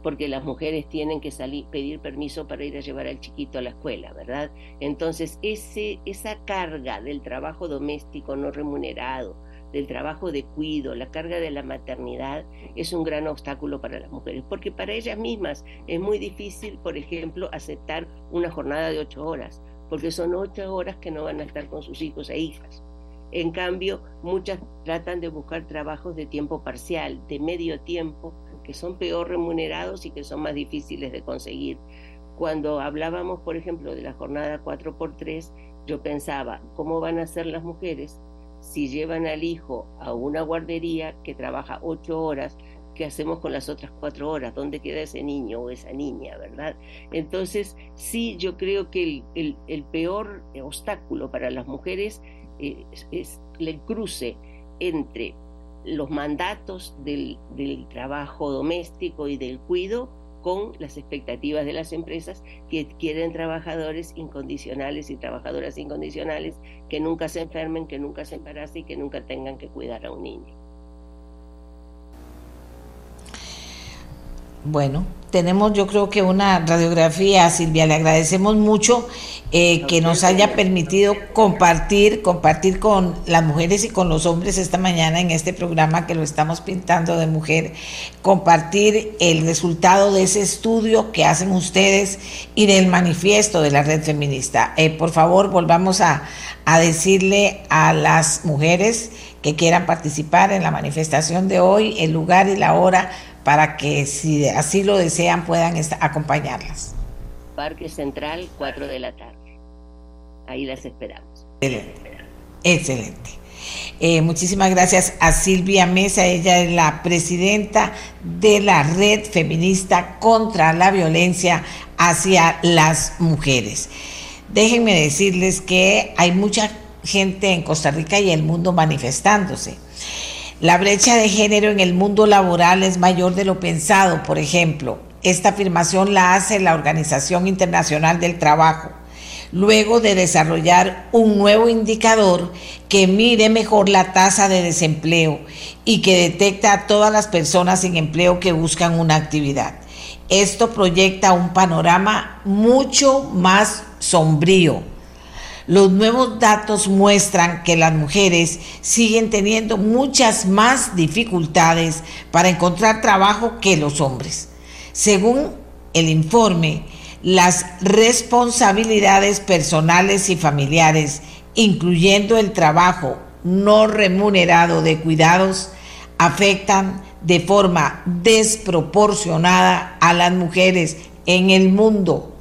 porque las mujeres tienen que salir, pedir permiso para ir a llevar al chiquito a la escuela, ¿verdad? Entonces, ese, esa carga del trabajo doméstico no remunerado, del trabajo de cuido, la carga de la maternidad, es un gran obstáculo para las mujeres, porque para ellas mismas es muy difícil, por ejemplo, aceptar una jornada de ocho horas porque son ocho horas que no van a estar con sus hijos e hijas. En cambio, muchas tratan de buscar trabajos de tiempo parcial, de medio tiempo, que son peor remunerados y que son más difíciles de conseguir. Cuando hablábamos, por ejemplo, de la jornada 4x3, yo pensaba, ¿cómo van a ser las mujeres si llevan al hijo a una guardería que trabaja ocho horas ¿qué hacemos con las otras cuatro horas? ¿Dónde queda ese niño o esa niña, verdad? Entonces, sí, yo creo que el, peor obstáculo para las mujeres eh, es, el cruce entre los mandatos del, del trabajo doméstico y del cuido con las expectativas de las empresas que quieren trabajadores incondicionales y trabajadoras incondicionales que nunca se enfermen, que nunca se embaracen y que nunca tengan que cuidar a un niño. Bueno, tenemos yo creo que una radiografía, Silvia, le agradecemos mucho eh, que nos haya permitido compartir, compartir con las mujeres y con los hombres esta mañana en este programa que lo estamos pintando de mujer, compartir el resultado de ese estudio que hacen ustedes y del manifiesto de la red feminista. Eh, por favor, volvamos a, a decirle a las mujeres que quieran participar en la manifestación de hoy, el lugar y la hora para que si así lo desean puedan acompañarlas. Parque Central, 4 de la tarde. Ahí las esperamos. Excelente. Excelente. Eh, muchísimas gracias a Silvia Mesa, ella es la presidenta de la Red Feminista contra la Violencia hacia las Mujeres. Déjenme decirles que hay mucha gente en Costa Rica y el mundo manifestándose. La brecha de género en el mundo laboral es mayor de lo pensado, por ejemplo. Esta afirmación la hace la Organización Internacional del Trabajo, luego de desarrollar un nuevo indicador que mide mejor la tasa de desempleo y que detecta a todas las personas sin empleo que buscan una actividad. Esto proyecta un panorama mucho más sombrío los nuevos datos muestran que las mujeres siguen teniendo muchas más dificultades para encontrar trabajo que los hombres. Según el informe, las responsabilidades personales y familiares, incluyendo el trabajo no remunerado de cuidados, afectan de forma desproporcionada a las mujeres en el mundo.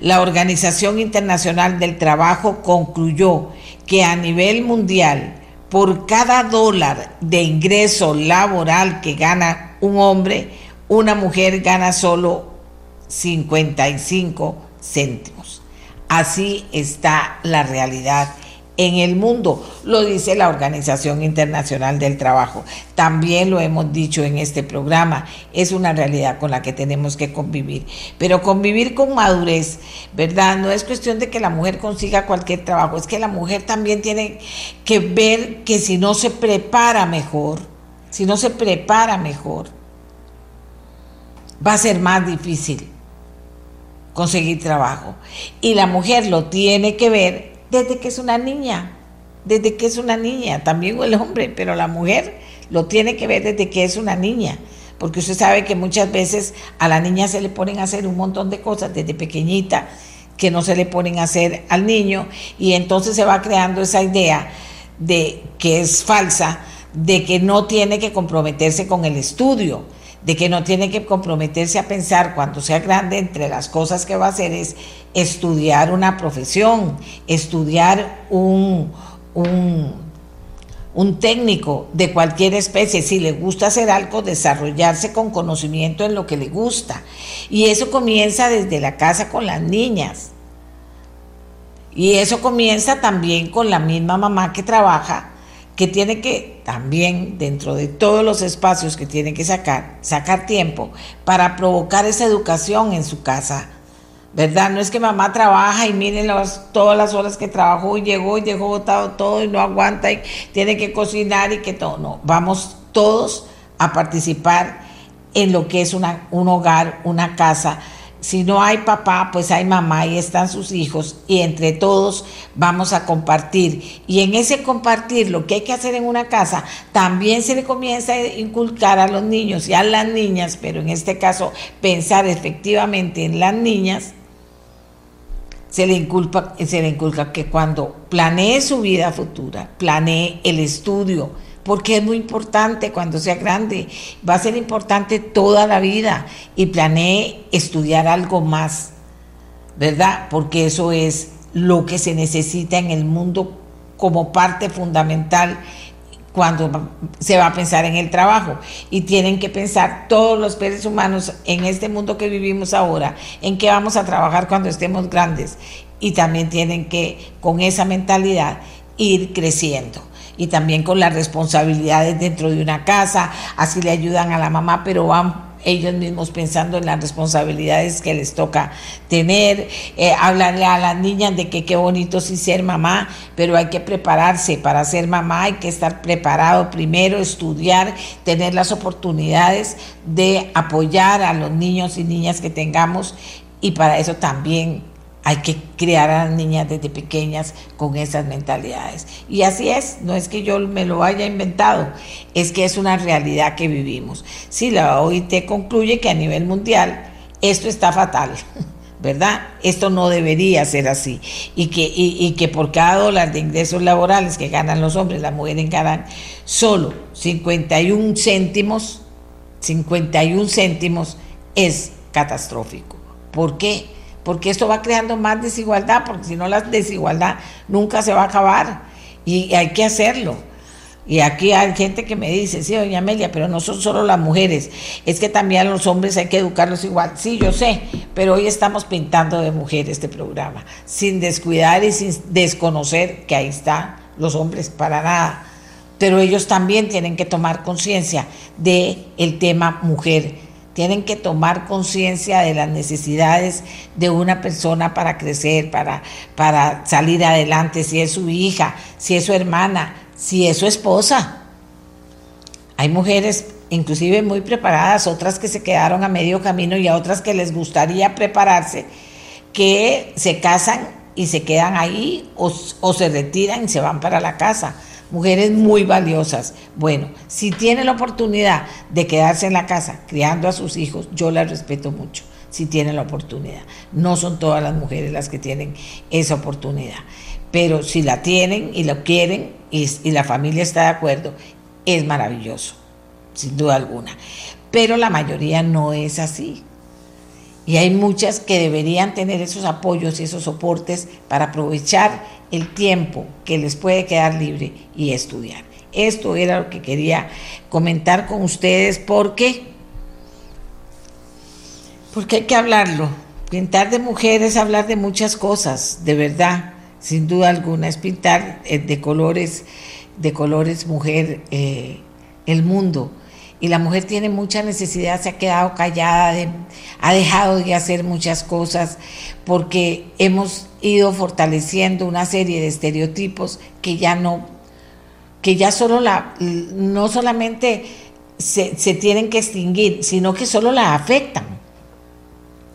La Organización Internacional del Trabajo concluyó que a nivel mundial, por cada dólar de ingreso laboral que gana un hombre, una mujer gana solo 55 céntimos. Así está la realidad en el mundo, lo dice la Organización Internacional del Trabajo. También lo hemos dicho en este programa, es una realidad con la que tenemos que convivir. Pero convivir con madurez, ¿verdad? No es cuestión de que la mujer consiga cualquier trabajo, es que la mujer también tiene que ver que si no se prepara mejor, si no se prepara mejor, va a ser más difícil conseguir trabajo. Y la mujer lo tiene que ver desde que es una niña, desde que es una niña, también el hombre, pero la mujer lo tiene que ver desde que es una niña, porque usted sabe que muchas veces a la niña se le ponen a hacer un montón de cosas desde pequeñita que no se le ponen a hacer al niño y entonces se va creando esa idea de que es falsa, de que no tiene que comprometerse con el estudio de que no tiene que comprometerse a pensar cuando sea grande entre las cosas que va a hacer es estudiar una profesión, estudiar un, un, un técnico de cualquier especie, si le gusta hacer algo, desarrollarse con conocimiento en lo que le gusta. Y eso comienza desde la casa con las niñas. Y eso comienza también con la misma mamá que trabaja que tiene que también, dentro de todos los espacios que tiene que sacar, sacar tiempo para provocar esa educación en su casa. ¿Verdad? No es que mamá trabaja y miren todas las horas que trabajó y llegó y dejó botado todo y no aguanta y tiene que cocinar y que todo. No, vamos todos a participar en lo que es una, un hogar, una casa si no hay papá, pues hay mamá y están sus hijos y entre todos vamos a compartir. Y en ese compartir lo que hay que hacer en una casa, también se le comienza a inculcar a los niños y a las niñas, pero en este caso pensar efectivamente en las niñas, se le, inculpa, se le inculca que cuando planee su vida futura, planee el estudio, porque es muy importante cuando sea grande, va a ser importante toda la vida y planee estudiar algo más, ¿verdad? Porque eso es lo que se necesita en el mundo como parte fundamental cuando se va a pensar en el trabajo. Y tienen que pensar todos los seres humanos en este mundo que vivimos ahora, en qué vamos a trabajar cuando estemos grandes. Y también tienen que, con esa mentalidad, ir creciendo y también con las responsabilidades dentro de una casa, así le ayudan a la mamá, pero van ellos mismos pensando en las responsabilidades que les toca tener, eh, hablarle a las niñas de que qué bonito sí ser mamá, pero hay que prepararse para ser mamá, hay que estar preparado primero, estudiar, tener las oportunidades de apoyar a los niños y niñas que tengamos y para eso también hay que crear a las niñas desde pequeñas con esas mentalidades. Y así es, no es que yo me lo haya inventado, es que es una realidad que vivimos. Sí, la OIT concluye que a nivel mundial esto está fatal. [laughs] ¿verdad? Esto no debería ser así. Y que, y, que por cada dólar de ingresos laborales que ganan los hombres, las mujeres ganan solo 51 céntimos, 51 céntimos es catastrófico. ¿Por qué? Porque esto va creando más desigualdad, porque si no la desigualdad nunca se va a acabar y hay que hacerlo. Y aquí hay gente que me dice, sí, doña Amelia, pero no son solo las mujeres, es que también los hombres hay que educarlos igual. Sí, yo sé, pero hoy estamos pintando de mujer este programa, sin descuidar y sin desconocer que ahí están los hombres, para nada. Pero ellos también tienen que tomar conciencia del el tema mujer tienen que tomar conciencia de las necesidades de una persona para crecer, para, para salir adelante, si es su hija, si es su hermana, si es su esposa. Hay mujeres inclusive muy preparadas, otras que se quedaron a medio camino y a otras que les gustaría prepararse, que se casan y se quedan ahí o, o se retiran y se van para la casa mujeres muy valiosas. Bueno, si tiene la oportunidad de quedarse en la casa criando a sus hijos, yo la respeto mucho, si tiene la oportunidad. No son todas las mujeres las que tienen esa oportunidad, pero si la tienen y lo quieren y la familia está de acuerdo, es maravilloso, sin duda alguna. Pero la mayoría no es así. Y hay muchas que deberían tener esos apoyos y esos soportes para aprovechar el tiempo que les puede quedar libre y estudiar. Esto era lo que quería comentar con ustedes porque, porque hay que hablarlo. Pintar de mujeres, hablar de muchas cosas, de verdad, sin duda alguna, es pintar eh, de colores, de colores mujer eh, el mundo y la mujer tiene mucha necesidad, se ha quedado callada, ha dejado de hacer muchas cosas porque hemos ido fortaleciendo una serie de estereotipos que ya no, que ya solo la, no solamente se, se tienen que extinguir, sino que solo la afectan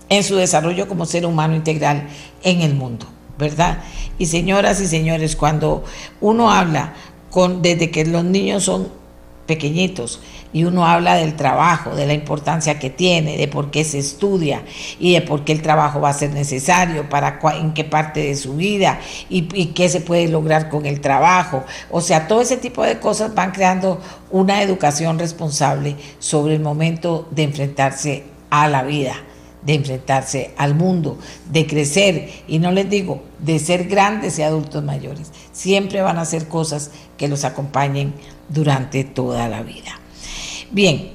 en su desarrollo como ser humano integral en el mundo, ¿verdad? Y señoras y señores, cuando uno habla con, desde que los niños son pequeñitos y uno habla del trabajo, de la importancia que tiene, de por qué se estudia y de por qué el trabajo va a ser necesario, para en qué parte de su vida y, y qué se puede lograr con el trabajo. O sea, todo ese tipo de cosas van creando una educación responsable sobre el momento de enfrentarse a la vida de enfrentarse al mundo, de crecer, y no les digo, de ser grandes y adultos mayores. Siempre van a ser cosas que los acompañen durante toda la vida. Bien,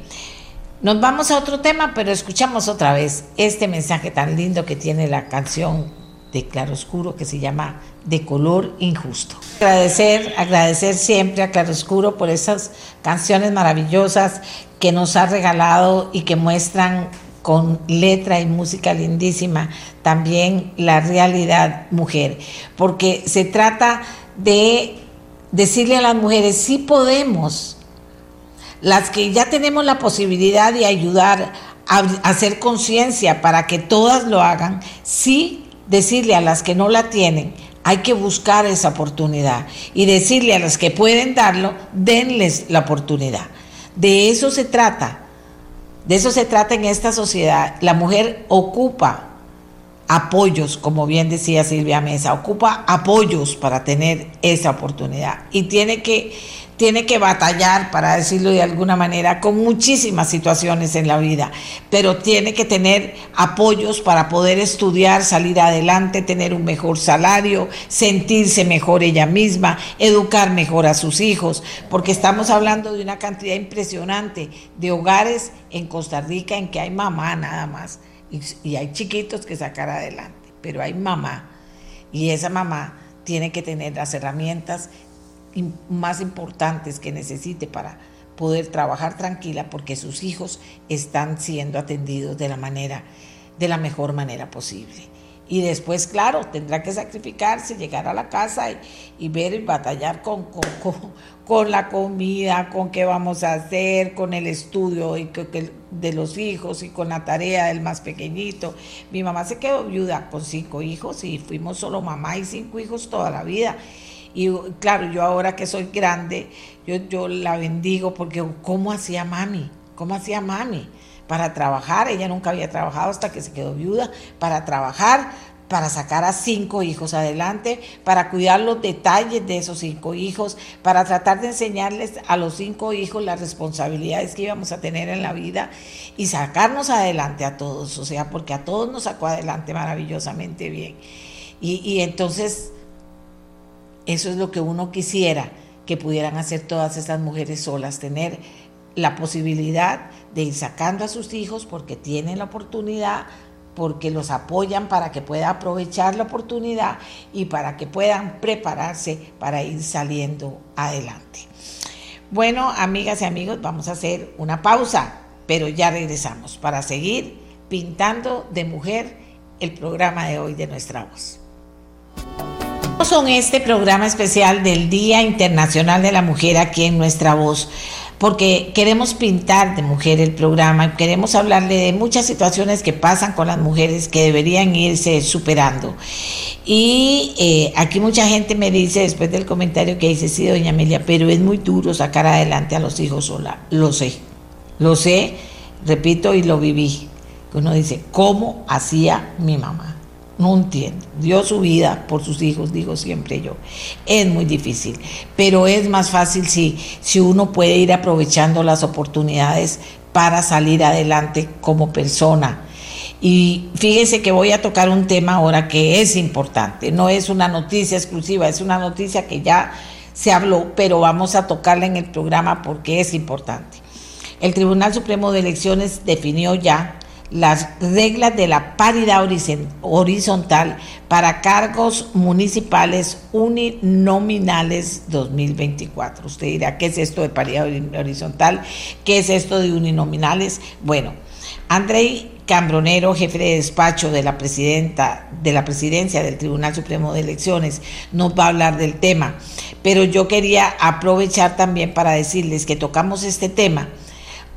nos vamos a otro tema, pero escuchamos otra vez este mensaje tan lindo que tiene la canción de Claroscuro que se llama De color injusto. Agradecer, agradecer siempre a Claroscuro por esas canciones maravillosas que nos ha regalado y que muestran con letra y música lindísima también la realidad mujer, porque se trata de decirle a las mujeres, sí podemos, las que ya tenemos la posibilidad de ayudar a, hacer conciencia para que todas lo hagan, sí decirle a las que no la tienen, hay que buscar esa oportunidad y decirle a las que pueden darlo, denles la oportunidad. De eso se trata, de eso se trata en esta sociedad. La mujer ocupa apoyos, como bien decía Silvia Mesa, ocupa apoyos para tener esa oportunidad y tiene que, tiene que batallar, para decirlo de alguna manera, con muchísimas situaciones en la vida, pero tiene que tener apoyos para poder estudiar, salir adelante, tener un mejor salario, sentirse mejor ella misma, educar mejor a sus hijos, porque estamos hablando de una cantidad impresionante de hogares en Costa Rica en que hay mamá nada más y, hay chiquitos que sacar adelante, pero hay mamá y esa mamá tiene que tener las herramientas más importantes que necesite para poder trabajar tranquila porque sus hijos están siendo atendidos de la manera de la mejor manera posible. Y después, claro, tendrá que sacrificarse, llegar a la casa y, ver y batallar con, con, la comida, con qué vamos a hacer, con el estudio de los hijos y con la tarea del más pequeñito. Mi mamá se quedó viuda con cinco hijos y fuimos solo mamá y cinco hijos toda la vida. Y claro, yo ahora que soy grande, yo, yo la bendigo porque ¿cómo hacía mami? ¿Cómo hacía mami? para trabajar, ella nunca había trabajado hasta que se quedó viuda, para trabajar, para sacar a cinco hijos adelante, para cuidar los detalles de esos cinco hijos, para tratar de enseñarles a los cinco hijos las responsabilidades que íbamos a tener en la vida y sacarnos adelante a todos, o sea, porque a todos nos sacó adelante maravillosamente bien. Y, y entonces, eso es lo que uno quisiera que pudieran hacer todas esas mujeres solas, tener la posibilidad de ir sacando a sus hijos porque tienen la oportunidad, porque los apoyan para que puedan aprovechar la oportunidad y para que puedan prepararse para ir saliendo adelante. Bueno, amigas y amigos, vamos a hacer una pausa, pero ya regresamos para seguir pintando de mujer el programa de hoy de nuestra voz. Son este programa especial del Día Internacional de la Mujer aquí en Nuestra Voz porque queremos pintar de mujer el programa, queremos hablarle de muchas situaciones que pasan con las mujeres que deberían irse superando. Y eh, aquí mucha gente me dice, después del comentario que dice, sí, doña Amelia, pero es muy duro sacar adelante a los hijos sola. Lo sé, lo sé, repito y lo viví. Uno dice, ¿cómo hacía mi mamá? No entiendo. Dio su vida por sus hijos, digo siempre yo. Es muy difícil, pero es más fácil si, si uno puede ir aprovechando las oportunidades para salir adelante como persona. Y fíjense que voy a tocar un tema ahora que es importante. No es una noticia exclusiva, es una noticia que ya se habló, pero vamos a tocarla en el programa porque es importante. El Tribunal Supremo de Elecciones definió ya las reglas de la paridad horizontal para cargos municipales uninominales 2024. Usted dirá, ¿qué es esto de paridad horizontal? ¿Qué es esto de uninominales? Bueno, Andrei Cambronero, jefe de despacho de la presidenta de la presidencia del Tribunal Supremo de Elecciones, nos va a hablar del tema. Pero yo quería aprovechar también para decirles que tocamos este tema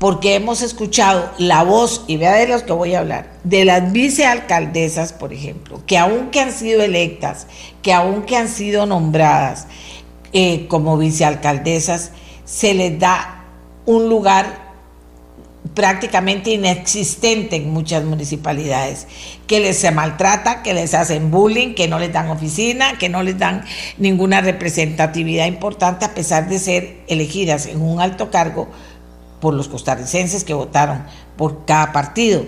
porque hemos escuchado la voz, y vea de los que voy a hablar, de las vicealcaldesas, por ejemplo, que aunque han sido electas, que aunque han sido nombradas eh, como vicealcaldesas, se les da un lugar prácticamente inexistente en muchas municipalidades, que les se maltrata, que les hacen bullying, que no les dan oficina, que no les dan ninguna representatividad importante a pesar de ser elegidas en un alto cargo por los costarricenses que votaron por cada partido.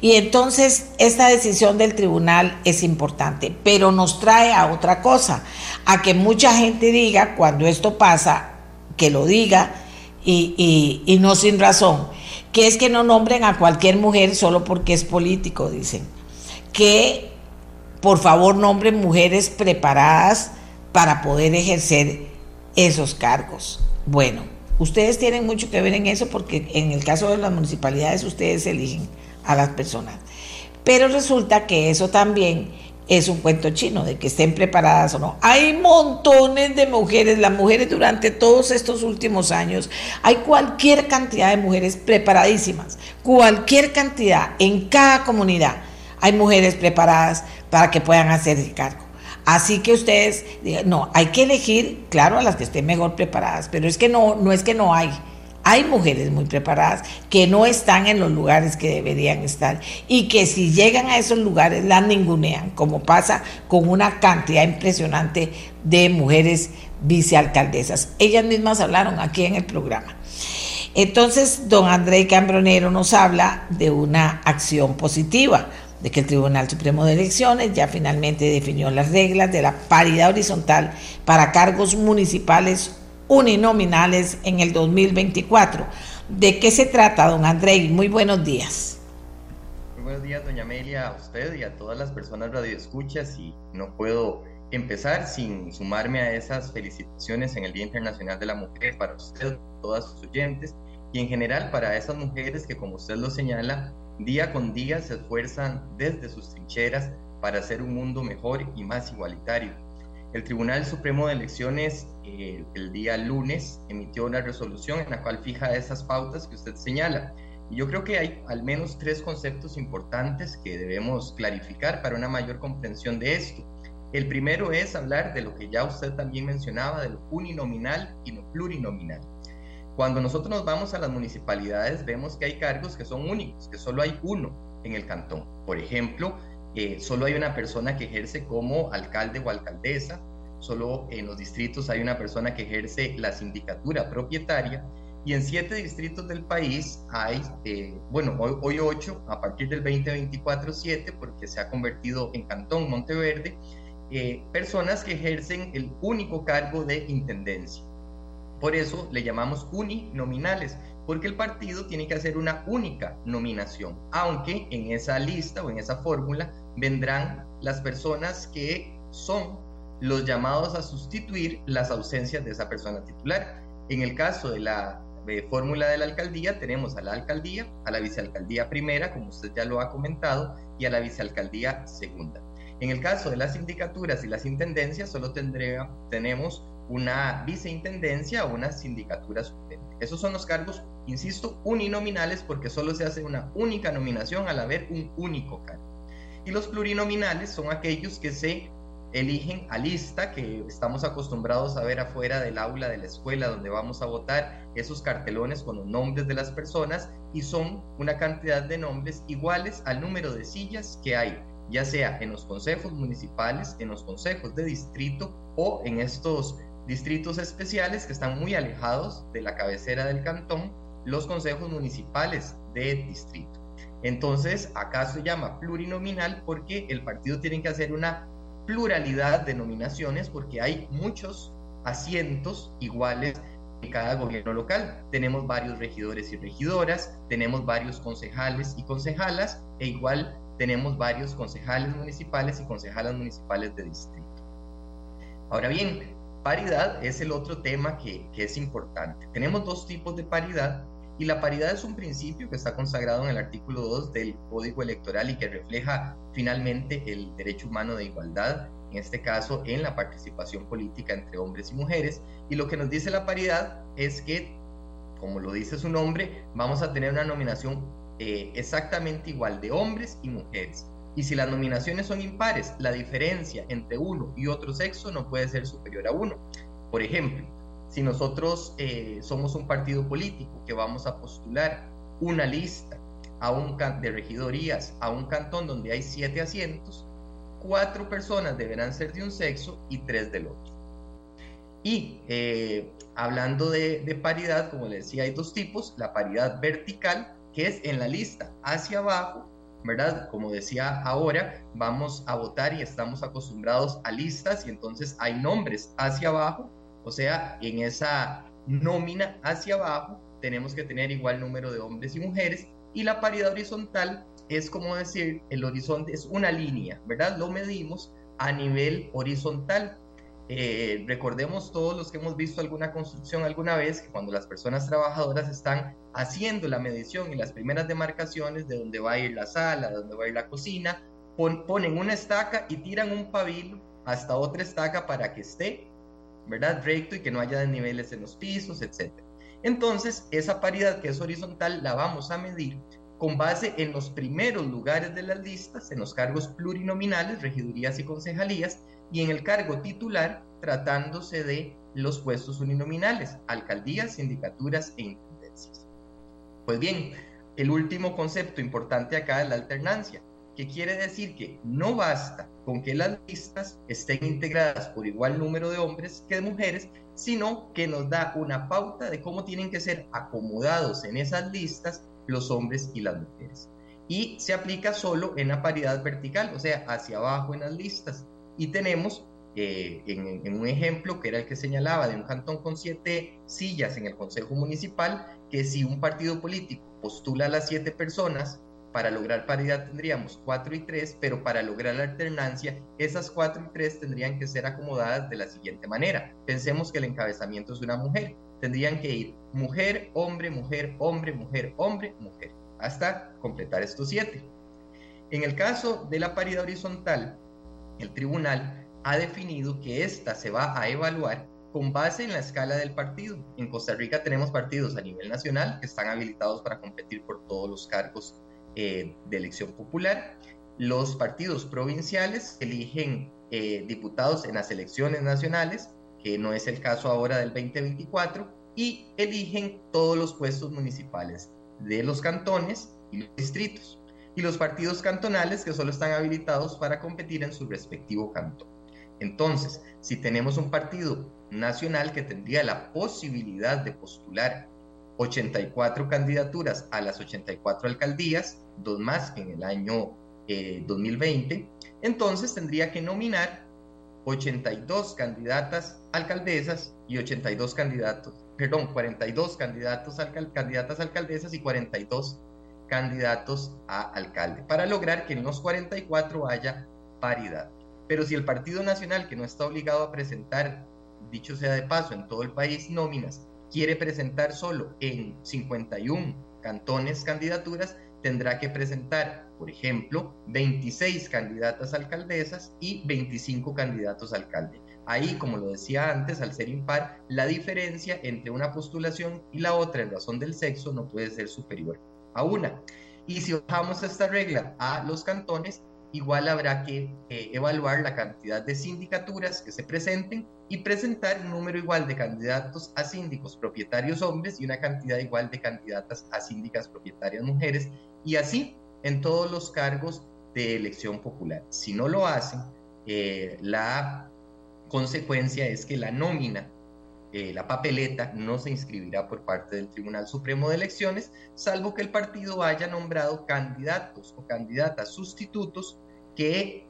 Y entonces esta decisión del tribunal es importante, pero nos trae a otra cosa, a que mucha gente diga cuando esto pasa, que lo diga y, y no sin razón, que es que no nombren a cualquier mujer solo porque es político, dicen. Que por favor nombren mujeres preparadas para poder ejercer esos cargos. Bueno, Ustedes tienen mucho que ver en eso porque en el caso de las municipalidades ustedes eligen a las personas. Pero resulta que eso también es un cuento chino, de que estén preparadas o no. Hay montones de mujeres, las mujeres durante todos estos últimos años, hay cualquier cantidad de mujeres preparadísimas, cualquier cantidad en cada comunidad. Hay mujeres preparadas para que puedan hacer el cargo. Así que ustedes, no, hay que elegir, claro, a las que estén mejor preparadas, pero es que no, no es que no hay. Hay mujeres muy preparadas que no están en los lugares que deberían estar y que si llegan a esos lugares las ningunean, como pasa con una cantidad impresionante de mujeres vicealcaldesas. Ellas mismas hablaron aquí en el programa. Entonces, don André Cambronero nos habla de una acción positiva de que el Tribunal Supremo de Elecciones ya finalmente definió las reglas de la paridad horizontal para cargos municipales uninominales en el 2024. ¿De qué se trata, don Andrei? Muy buenos días. Muy buenos días, doña Amelia, a usted y a todas las personas radioescuchas. Y no puedo empezar sin sumarme a esas felicitaciones en el Día Internacional de la Mujer para usted, todas sus oyentes, y en general para esas mujeres que, como usted lo señala, día con día se esfuerzan desde sus trincheras para hacer un mundo mejor y más igualitario. El Tribunal Supremo de Elecciones eh, el día lunes emitió una resolución en la cual fija esas pautas que usted señala. Y yo creo que hay al menos tres conceptos importantes que debemos clarificar para una mayor comprensión de esto. El primero es hablar de lo que ya usted también mencionaba, de lo uninominal y lo plurinominal. Cuando nosotros nos vamos a las municipalidades, vemos que hay cargos que son únicos, que solo hay uno en el cantón. Por ejemplo, eh, solo hay una persona que ejerce como alcalde o alcaldesa, solo en los distritos hay una persona que ejerce la sindicatura propietaria y en siete distritos del país hay, eh, bueno, hoy, ocho, a partir del 2024 siete, porque se ha convertido en Cantón Monteverde, eh, personas que ejercen el único cargo de intendencia. Por eso le llamamos uninominales, porque el partido tiene que hacer una única nominación, aunque en esa lista o en esa fórmula vendrán las personas que son los llamados a sustituir las ausencias de esa persona titular. En el caso de la fórmula de la alcaldía tenemos a la alcaldía, a la vicealcaldía primera, como usted ya lo ha comentado, y a la vicealcaldía segunda. En el caso de las sindicaturas y las intendencias, solo tendría, tenemos una viceintendencia o una sindicatura suplente. Esos son los cargos, insisto, uninominales porque solo se hace una única nominación al haber un único cargo. Y los plurinominales son aquellos que se eligen a lista, que estamos acostumbrados a ver afuera del aula de la escuela donde vamos a votar esos cartelones con los nombres de las personas y son una cantidad de nombres iguales al número de sillas que hay, ya sea en los consejos municipales, en los consejos de distrito o en estos distritos especiales que están muy alejados de la cabecera del cantón, los consejos municipales de distrito. Entonces, acá se llama plurinominal porque el partido tiene que hacer una pluralidad de nominaciones porque hay muchos asientos iguales en cada gobierno local. Tenemos varios regidores y regidoras, tenemos varios concejales y concejalas e igual tenemos varios concejales municipales y concejalas municipales de distrito. Ahora bien, paridad es el otro tema que, es importante. Tenemos dos tipos de paridad y la paridad es un principio que está consagrado en el artículo 2 del Código Electoral y que refleja finalmente el derecho humano de igualdad, en este caso en la participación política entre hombres y mujeres. Y lo que nos dice la paridad es que, como lo dice su nombre, vamos a tener una nominación eh, exactamente igual de hombres y mujeres. Y si las nominaciones son impares, la diferencia entre uno y otro sexo no puede ser superior a uno. Por ejemplo, si nosotros eh, somos un partido político que vamos a postular una lista a un de regidorías a un cantón donde hay siete asientos, cuatro personas deberán ser de un sexo y tres del otro. Y eh, hablando de, de, paridad, como les decía, hay dos tipos, la paridad vertical, que es en la lista hacia abajo, ¿verdad? Como decía ahora, vamos a votar y estamos acostumbrados a listas y entonces hay nombres hacia abajo o sea, en esa nómina hacia abajo tenemos que tener igual número de hombres y mujeres y la paridad horizontal es como decir, el horizonte es una línea, ¿verdad? Lo medimos a nivel horizontal. Eh, recordemos todos los que hemos visto alguna construcción alguna vez que cuando las personas trabajadoras están haciendo la medición y las primeras demarcaciones de dónde va a ir la sala, de dónde va a ir la cocina, ponen una estaca y tiran un pabilo hasta otra estaca para que esté ¿verdad? Recto y que no haya desniveles en los pisos, etc. Entonces, esa paridad que es horizontal la vamos a medir con base en los primeros lugares de las listas, en los cargos plurinominales, regidurías y concejalías, y en el cargo titular, tratándose de los puestos uninominales, alcaldías, sindicaturas e intendencias. Pues bien, el último concepto importante acá es la alternancia que quiere decir que no basta con que las listas estén integradas por igual número de hombres que de mujeres, sino que nos da una pauta de cómo tienen que ser acomodados en esas listas los hombres y las mujeres. Y se aplica solo en la paridad vertical, o sea, hacia abajo en las listas. Y tenemos eh, en, un ejemplo que era el que señalaba de un cantón con siete sillas en el Consejo Municipal, que si un partido político postula a las siete personas para lograr paridad tendríamos 4 y 3, pero para lograr la alternancia, esas 4 y 3 tendrían que ser acomodadas de la siguiente manera. Pensemos que el encabezamiento es una mujer. Tendrían que ir mujer, hombre, mujer, hombre, mujer, hombre, mujer, hasta completar estos 7. En el caso de la paridad horizontal, el tribunal ha definido que esta se va a evaluar con base en la escala del partido. En Costa Rica tenemos partidos a nivel nacional que están habilitados para competir por todos los cargos eh, de elección popular. Los partidos provinciales eligen eh, diputados en las elecciones nacionales, que no es el caso ahora del 2024, y eligen todos los puestos municipales de los cantones y los distritos, y los partidos cantonales que solo están habilitados para competir en su respectivo cantón. Entonces, si tenemos un partido nacional que tendría la posibilidad de postular 84 candidaturas a las 84 alcaldías, dos más que en el año 2020, eh, entonces tendría que nominar 82 candidatas alcaldesas y 82 candidatos, perdón, 42 candidatos candidatas alcaldesas y 42 candidatos a alcalde, para lograr que en los 44 haya paridad. Pero si el Partido Nacional, que no está obligado a presentar, dicho sea de paso, en todo el país nóminas, quiere presentar solo en 51 cantones candidaturas, tendrá que presentar, por ejemplo, 26 candidatas alcaldesas y 25 candidatos alcalde. ahí, como lo decía antes, al ser impar, la diferencia entre una postulación y la otra en razón del sexo no puede ser superior a una. Y si bajamos esta regla a los cantones, igual habrá que eh, evaluar la cantidad de sindicaturas que se presenten y presentar un número igual de candidatos a síndicos propietarios hombres y una cantidad igual de candidatas a síndicas propietarias mujeres y así en todos los cargos de elección popular. Si no lo hacen, eh, la consecuencia es que la nómina, la papeleta, no se inscribirá por parte del Tribunal Supremo de Elecciones, salvo que el partido haya nombrado candidatos o candidatas sustitutos que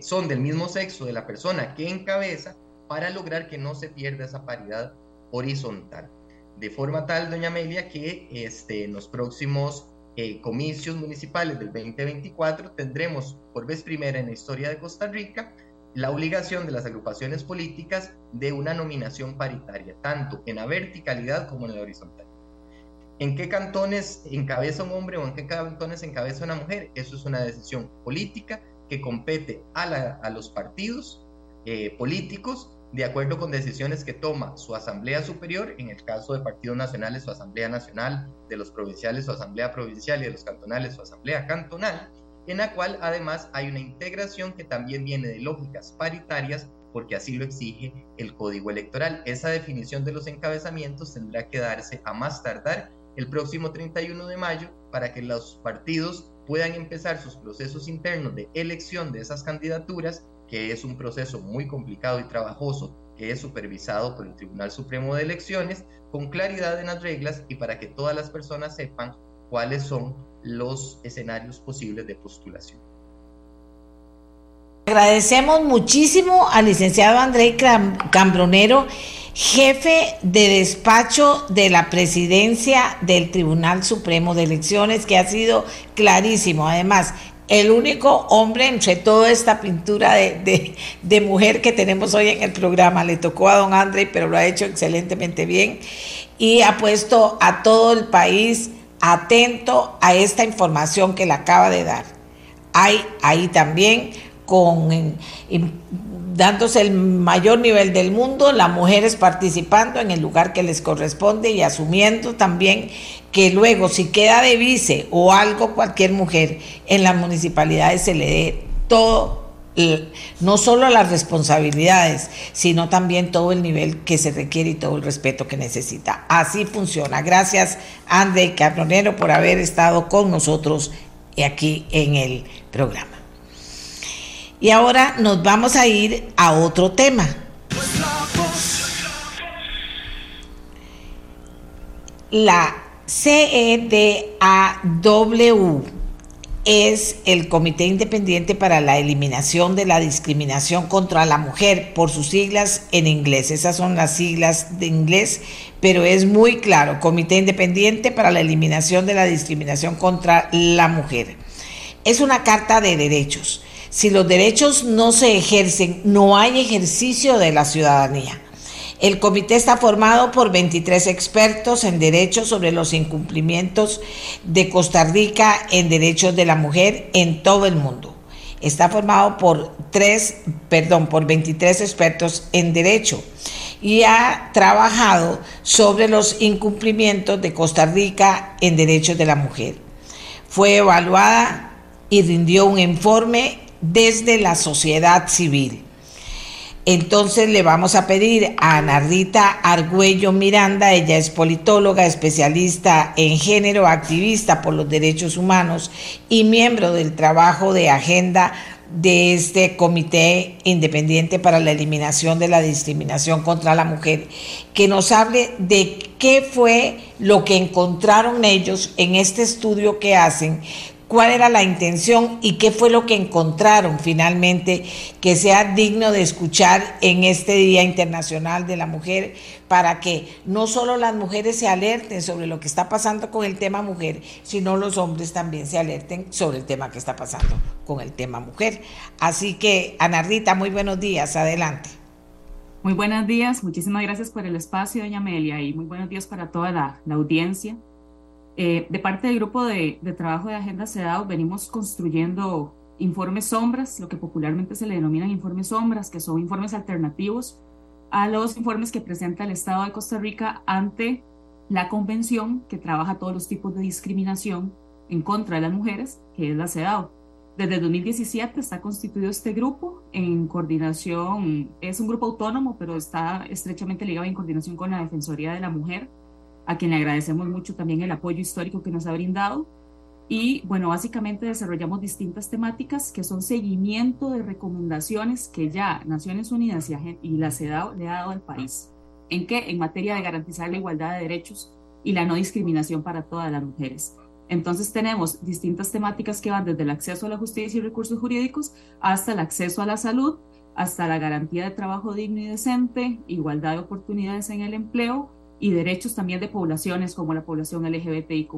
son del mismo sexo de la persona que encabeza para lograr que no se pierda esa paridad horizontal. De forma tal, doña Amelia, que este, en los próximos eh, comicios municipales del 2024 tendremos por vez primera en la historia de Costa Rica la obligación de las agrupaciones políticas de una nominación paritaria, tanto en la verticalidad como en la horizontal. ¿En qué cantones encabeza un hombre o en qué cantones encabeza una mujer? Eso es una decisión política que compete a, los partidos eh, políticos de acuerdo con decisiones que toma su Asamblea Superior, en el caso de partidos nacionales, su Asamblea Nacional, de los provinciales, su Asamblea Provincial y de los cantonales, su Asamblea Cantonal, en la cual además hay una integración que también viene de lógicas paritarias porque así lo exige el Código Electoral. Esa definición de los encabezamientos tendrá que darse a más tardar el próximo 31 de mayo para que los partidos puedan empezar sus procesos internos de elección de esas candidaturas, que es un proceso muy complicado y trabajoso, que es supervisado por el Tribunal Supremo de Elecciones, con claridad en las reglas y para que todas las personas sepan cuáles son los escenarios posibles de postulación. Agradecemos muchísimo al licenciado André Cambronero jefe de despacho de la presidencia del Tribunal Supremo de Elecciones, que ha sido clarísimo. Además, el único hombre entre toda esta pintura de, de, mujer que tenemos hoy en el programa. Le tocó a don André, pero lo ha hecho excelentemente bien y ha puesto a todo el país atento a esta información que le acaba de dar. Hay ahí también con dándose el mayor nivel del mundo, las mujeres participando en el lugar que les corresponde y asumiendo también que luego si queda de vice o algo cualquier mujer en las municipalidades se le dé todo, no solo las responsabilidades, sino también todo el nivel que se requiere y todo el respeto que necesita. Así funciona. Gracias, André Carbonero, por haber estado con nosotros aquí en el programa. Y ahora nos vamos a ir a otro tema. La CEDAW es el Comité Independiente para la Eliminación de la Discriminación contra la Mujer, por sus siglas en inglés. Esas son las siglas de inglés, pero es muy claro, Comité Independiente para la Eliminación de la Discriminación contra la Mujer. Es una carta de derechos si los derechos no se ejercen, no hay ejercicio de la ciudadanía. El comité está formado por 23 expertos en derechos sobre los incumplimientos de Costa Rica en derechos de la mujer en todo el mundo. Está formado por tres, perdón, por 23 expertos en derecho y ha trabajado sobre los incumplimientos de Costa Rica en derechos de la mujer. Fue evaluada y rindió un informe desde la sociedad civil. Entonces le vamos a pedir a Nardita Argüello Miranda, ella es politóloga, especialista en género, activista por los derechos humanos y miembro del trabajo de agenda de este Comité Independiente para la Eliminación de la Discriminación contra la Mujer, que nos hable de qué fue lo que encontraron ellos en este estudio que hacen cuál era la intención y qué fue lo que encontraron finalmente que sea digno de escuchar en este Día Internacional de la Mujer para que no solo las mujeres se alerten sobre lo que está pasando con el tema mujer, sino los hombres también se alerten sobre el tema que está pasando con el tema mujer. Así que, Anardita, muy buenos días, adelante. Muy buenos días, muchísimas gracias por el espacio, doña Amelia, y muy buenos días para toda la, la audiencia. Eh, de parte del grupo de, trabajo de Agenda CEDAW venimos construyendo informes sombras, lo que popularmente se le denominan informes sombras, que son informes alternativos a los informes que presenta el Estado de Costa Rica ante la convención que trabaja todos los tipos de discriminación en contra de las mujeres, que es la CEDAW. Desde 2017 está constituido este grupo en coordinación, es un grupo autónomo, pero está estrechamente ligado en coordinación con la Defensoría de la Mujer, a quien le agradecemos mucho también el apoyo histórico que nos ha brindado. Y bueno, básicamente desarrollamos distintas temáticas que son seguimiento de recomendaciones que ya Naciones Unidas y la CEDAW le ha dado al país. ¿En qué? En materia de garantizar la igualdad de derechos y la no discriminación para todas las mujeres. Entonces tenemos distintas temáticas que van desde el acceso a la justicia y recursos jurídicos hasta el acceso a la salud, hasta la garantía de trabajo digno y decente, igualdad de oportunidades en el empleo y derechos también de poblaciones como la población LGBTIQ+,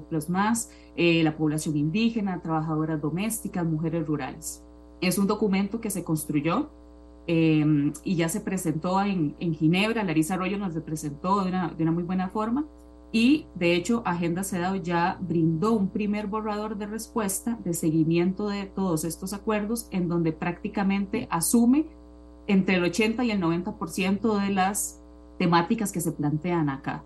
eh, la población indígena, trabajadoras domésticas, mujeres rurales. Es un documento que se construyó eh, y ya se presentó en, en Ginebra. Larisa Arroyo nos representó de una, de una muy buena forma y de hecho, Agenda CEDAW ya brindó un primer borrador de respuesta de seguimiento de todos estos acuerdos, en donde prácticamente asume entre el 80 y el 90% de las temáticas que se plantean acá.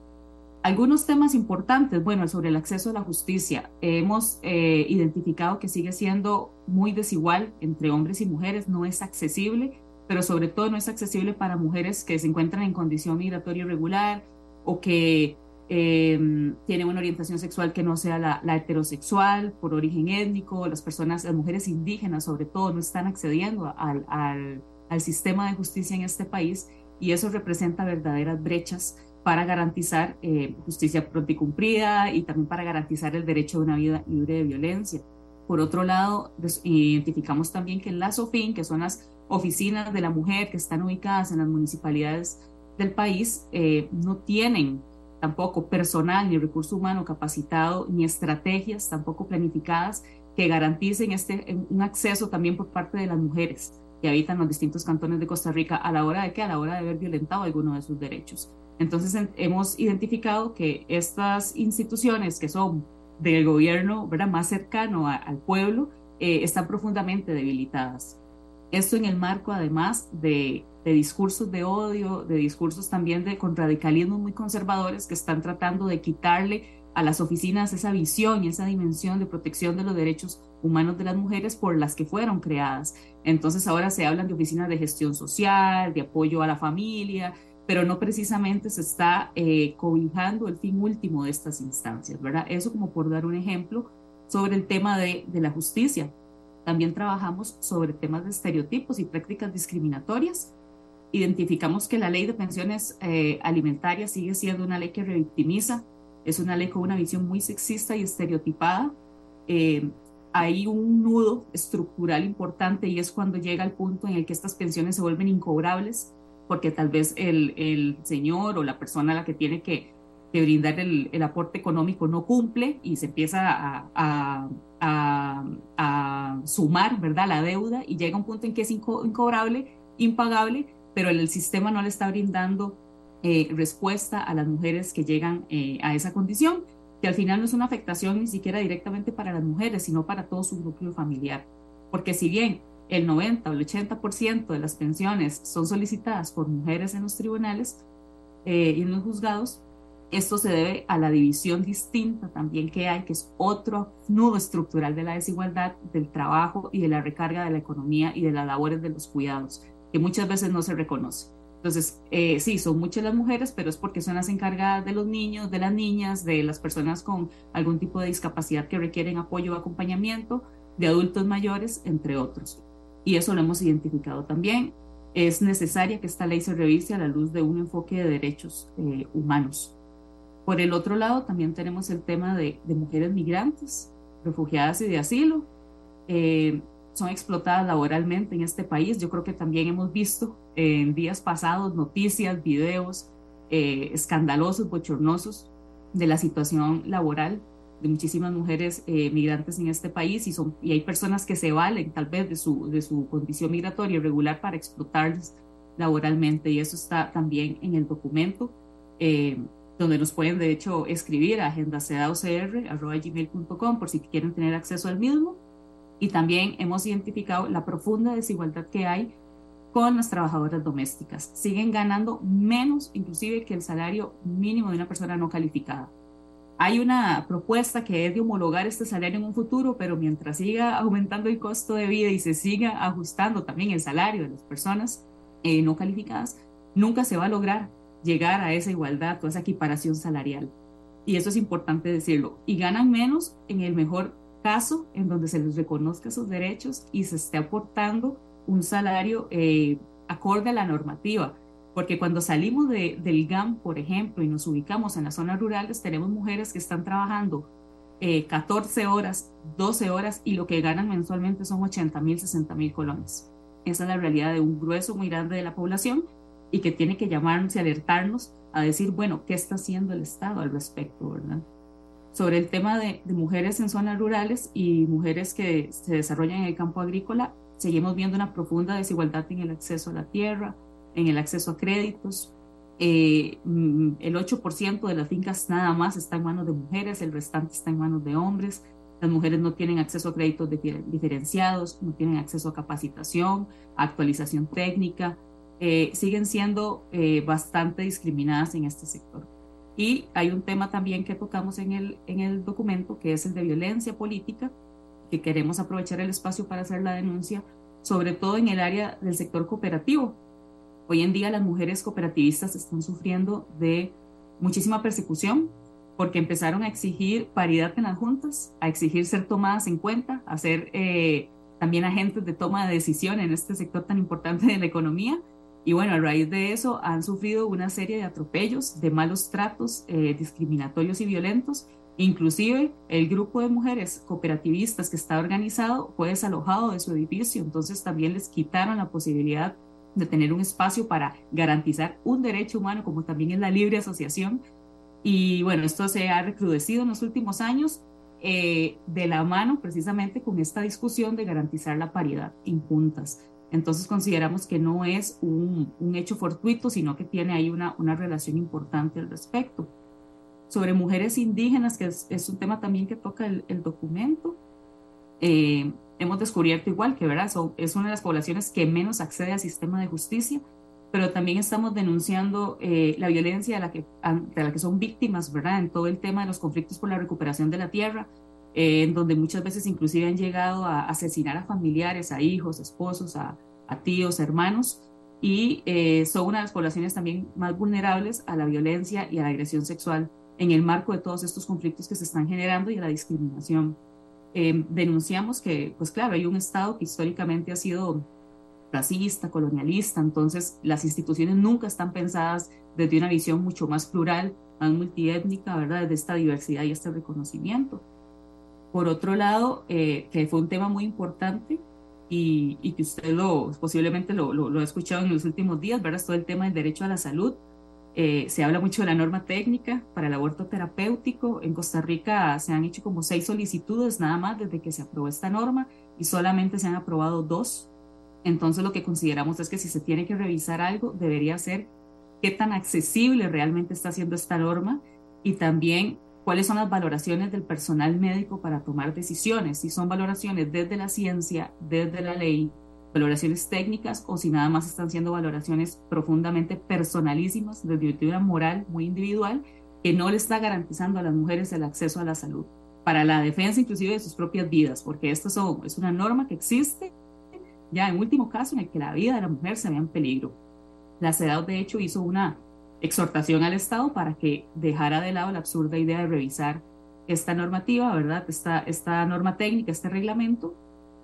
Algunos temas importantes, bueno, sobre el acceso a la justicia. Hemos eh, identificado que sigue siendo muy desigual entre hombres y mujeres, no es accesible, pero sobre todo no es accesible para mujeres que se encuentran en condición migratoria irregular o que eh, tienen una orientación sexual que no sea la, heterosexual, por origen étnico, las personas, las mujeres indígenas sobre todo, no están accediendo al, al, al sistema de justicia en este país y eso representa verdaderas brechas para garantizar eh, justicia pronta y cumplida y también para garantizar el derecho a una vida libre de violencia. Por otro lado, identificamos también que en la SOFIN, que son las oficinas de la mujer que están ubicadas en las municipalidades del país, eh, no tienen tampoco personal ni recurso humano capacitado, ni estrategias tampoco planificadas que garanticen este, un acceso también por parte de las mujeres que habitan los distintos cantones de Costa Rica a la hora de que a la hora de haber violentado alguno de sus derechos. Entonces hemos identificado que estas instituciones que son del gobierno ¿verdad? más cercano al pueblo eh, están profundamente debilitadas. Esto en el marco además de discursos de odio, de discursos también de con radicalismos muy conservadores que están tratando de quitarle a las oficinas esa visión y esa dimensión de protección de los derechos humanos de las mujeres por las que fueron creadas. Entonces ahora se hablan de oficinas de gestión social, de apoyo a la familia, pero no precisamente se está eh, cobijando el fin último de estas instancias, ¿verdad? Eso como por dar un ejemplo sobre el tema de, de la justicia. También trabajamos sobre temas de estereotipos y prácticas discriminatorias identificamos que la ley de pensiones eh, alimentarias sigue siendo una ley que revictimiza, es una ley con una visión muy sexista y estereotipada. Eh, hay un nudo estructural importante y es cuando llega el punto en el que estas pensiones se vuelven incobrables porque tal vez el, el señor o la persona a la que tiene que, que brindar el, el, aporte económico no cumple y se empieza a, a, a, sumar ¿verdad? la deuda y llega un punto en que es incobrable, impagable pero el sistema no le está brindando eh, respuesta a las mujeres que llegan eh, a esa condición, que al final no es una afectación ni siquiera directamente para las mujeres, sino para todo su núcleo familiar. Porque si bien el 90 o el 80% de las pensiones son solicitadas por mujeres en los tribunales eh, y en los juzgados, esto se debe a la división distinta también que hay, que es otro nudo estructural de la desigualdad del trabajo y de la recarga de la economía y de las labores de los cuidados que muchas veces no se reconoce. Entonces, eh, sí, son muchas las mujeres, pero es porque son las encargadas de los niños, de las niñas, de las personas con algún tipo de discapacidad que requieren apoyo o acompañamiento, de adultos mayores, entre otros. Y eso lo hemos identificado también. Es necesaria que esta ley se revise a la luz de un enfoque de derechos eh, humanos. Por el otro lado, también tenemos el tema de, de mujeres migrantes, refugiadas y de asilo. Eh, son explotadas laboralmente en este país. Yo creo que también hemos visto en días pasados noticias, videos eh, escandalosos, bochornosos de la situación laboral de muchísimas mujeres eh, migrantes en este país y, son, y hay personas que se valen tal vez de su, de su condición migratoria irregular para explotarles laboralmente y eso está también en el documento eh, donde nos pueden de hecho escribir a agendacedaucr.gmail.com por si quieren tener acceso al mismo. Y también hemos identificado la profunda desigualdad que hay con las trabajadoras domésticas. Siguen ganando menos inclusive que el salario mínimo de una persona no calificada. Hay una propuesta que es de homologar este salario en un futuro, pero mientras siga aumentando el costo de vida y se siga ajustando también el salario de las personas eh, no calificadas, nunca se va a lograr llegar a esa igualdad o esa equiparación salarial. Y eso es importante decirlo. Y ganan menos en el mejor caso en donde se les reconozca sus derechos y se esté aportando un salario eh, acorde a la normativa. Porque cuando salimos de, del GAM, por ejemplo, y nos ubicamos en las zonas rurales, tenemos mujeres que están trabajando 14 eh, horas, 12 horas y lo que ganan mensualmente son 80 mil, 60 mil colones. Esa es la realidad de un grueso muy grande de la población y que tiene que llamarnos y alertarnos a decir, bueno, ¿qué está haciendo el Estado al respecto, verdad? Sobre el tema de mujeres en zonas rurales y mujeres que se desarrollan en el campo agrícola, seguimos viendo una profunda desigualdad en el acceso a la tierra, en el acceso a créditos. Eh, mm, el 8% de las fincas nada más está en manos de mujeres, el restante está en manos de hombres. Las mujeres no tienen acceso a créditos diferenciados, no tienen acceso a capacitación, a actualización técnica, eh, siguen siendo eh, bastante discriminadas en este sector. Y hay un tema también que tocamos en el, en el documento, que es el de violencia política, que queremos aprovechar el espacio para hacer la denuncia, sobre todo en el área del sector cooperativo. Hoy en día las mujeres cooperativistas están sufriendo de muchísima persecución porque empezaron a exigir paridad en las juntas, a exigir ser tomadas en cuenta, a ser eh, también agentes de toma de decisión en este sector tan importante de la economía. Y bueno, a raíz de eso han sufrido una serie de atropellos, de malos tratos eh, discriminatorios y violentos, Inclusive el grupo de mujeres cooperativistas que está organizado fue desalojado de su edificio, entonces también les quitaron la posibilidad de tener un espacio para garantizar un derecho humano como también es la libre asociación. Y bueno, esto se ha recrudecido en los últimos años eh, de la mano precisamente con esta discusión de garantizar la paridad en juntas. Entonces consideramos que no es un, hecho fortuito, sino que tiene ahí una relación importante al respecto sobre mujeres indígenas, que es, un tema también que toca el, documento. Eh, hemos descubierto igual que ¿verdad? es una de las poblaciones que menos accede al sistema de justicia, pero también estamos denunciando eh, la violencia de la, que, de la que son víctimas ¿verdad? en todo el tema de los conflictos por la recuperación de la tierra, eh, en donde muchas veces inclusive han llegado a asesinar a familiares, a hijos, esposos, a, a tíos, hermanos, y son una de las poblaciones también más vulnerables a la violencia y a la agresión sexual en el marco de todos estos conflictos que se están generando y a la discriminación. Eh, denunciamos que, pues claro, hay un Estado que históricamente ha sido racista, colonialista, entonces las instituciones nunca están pensadas desde una visión mucho más plural, más multiétnica, ¿verdad? Desde esta diversidad y este reconocimiento. Por otro lado, eh, que fue un tema muy importante y, y que usted lo, posiblemente lo, lo, lo, ha escuchado en los últimos días, ¿verdad? Todo el tema del derecho a la salud. Eh, se habla mucho de la norma técnica para el aborto terapéutico. En Costa Rica se han hecho como seis solicitudes nada más desde que se aprobó esta norma y solamente se han aprobado dos. Entonces lo que consideramos es que si se tiene que revisar algo, debería ser qué tan accesible realmente está haciendo esta norma y también cuáles son las valoraciones del personal médico para tomar decisiones, si son valoraciones desde la ciencia, desde la ley, valoraciones técnicas o si nada más están siendo valoraciones profundamente personalísimas desde una moral muy individual que no le está garantizando a las mujeres el acceso a la salud para la defensa inclusive de sus propias vidas, porque esto es una norma que existe ya en último caso en el que la vida de la mujer se vea en peligro. La CEDAW de hecho hizo una exhortación al Estado para que dejara de lado la absurda idea de revisar esta normativa, ¿verdad? Esta, esta norma técnica, este reglamento,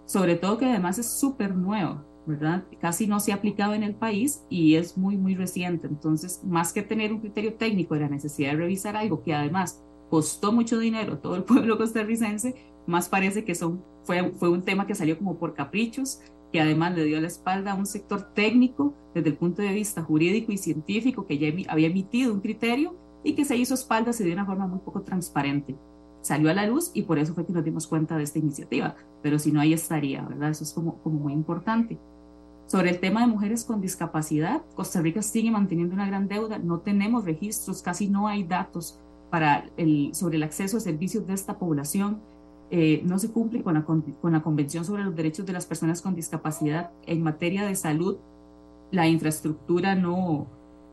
sobre todo que además es súper nuevo, ¿verdad? Casi no se ha aplicado en el país y es muy, muy reciente. Entonces, más que tener un criterio técnico de la necesidad de revisar algo que además costó mucho dinero todo el [laughs] pueblo costarricense, más parece que son, fue, fue un tema que salió como por caprichos, que además le dio la espalda a un sector técnico desde el punto de vista jurídico y científico que ya había emitido un criterio y que se hizo espaldas y de una forma muy poco transparente salió a la luz y por eso fue que nos dimos cuenta de esta iniciativa, pero si no ahí estaría, ¿verdad? Eso es como, como muy importante. Sobre el tema de mujeres con discapacidad, Costa Rica sigue manteniendo una gran deuda, no tenemos registros, casi no hay datos para el, sobre el acceso a servicios de esta población. eh, no se cumple con la, con la Convención sobre los Derechos de las Personas con Discapacidad en materia de salud. La infraestructura no,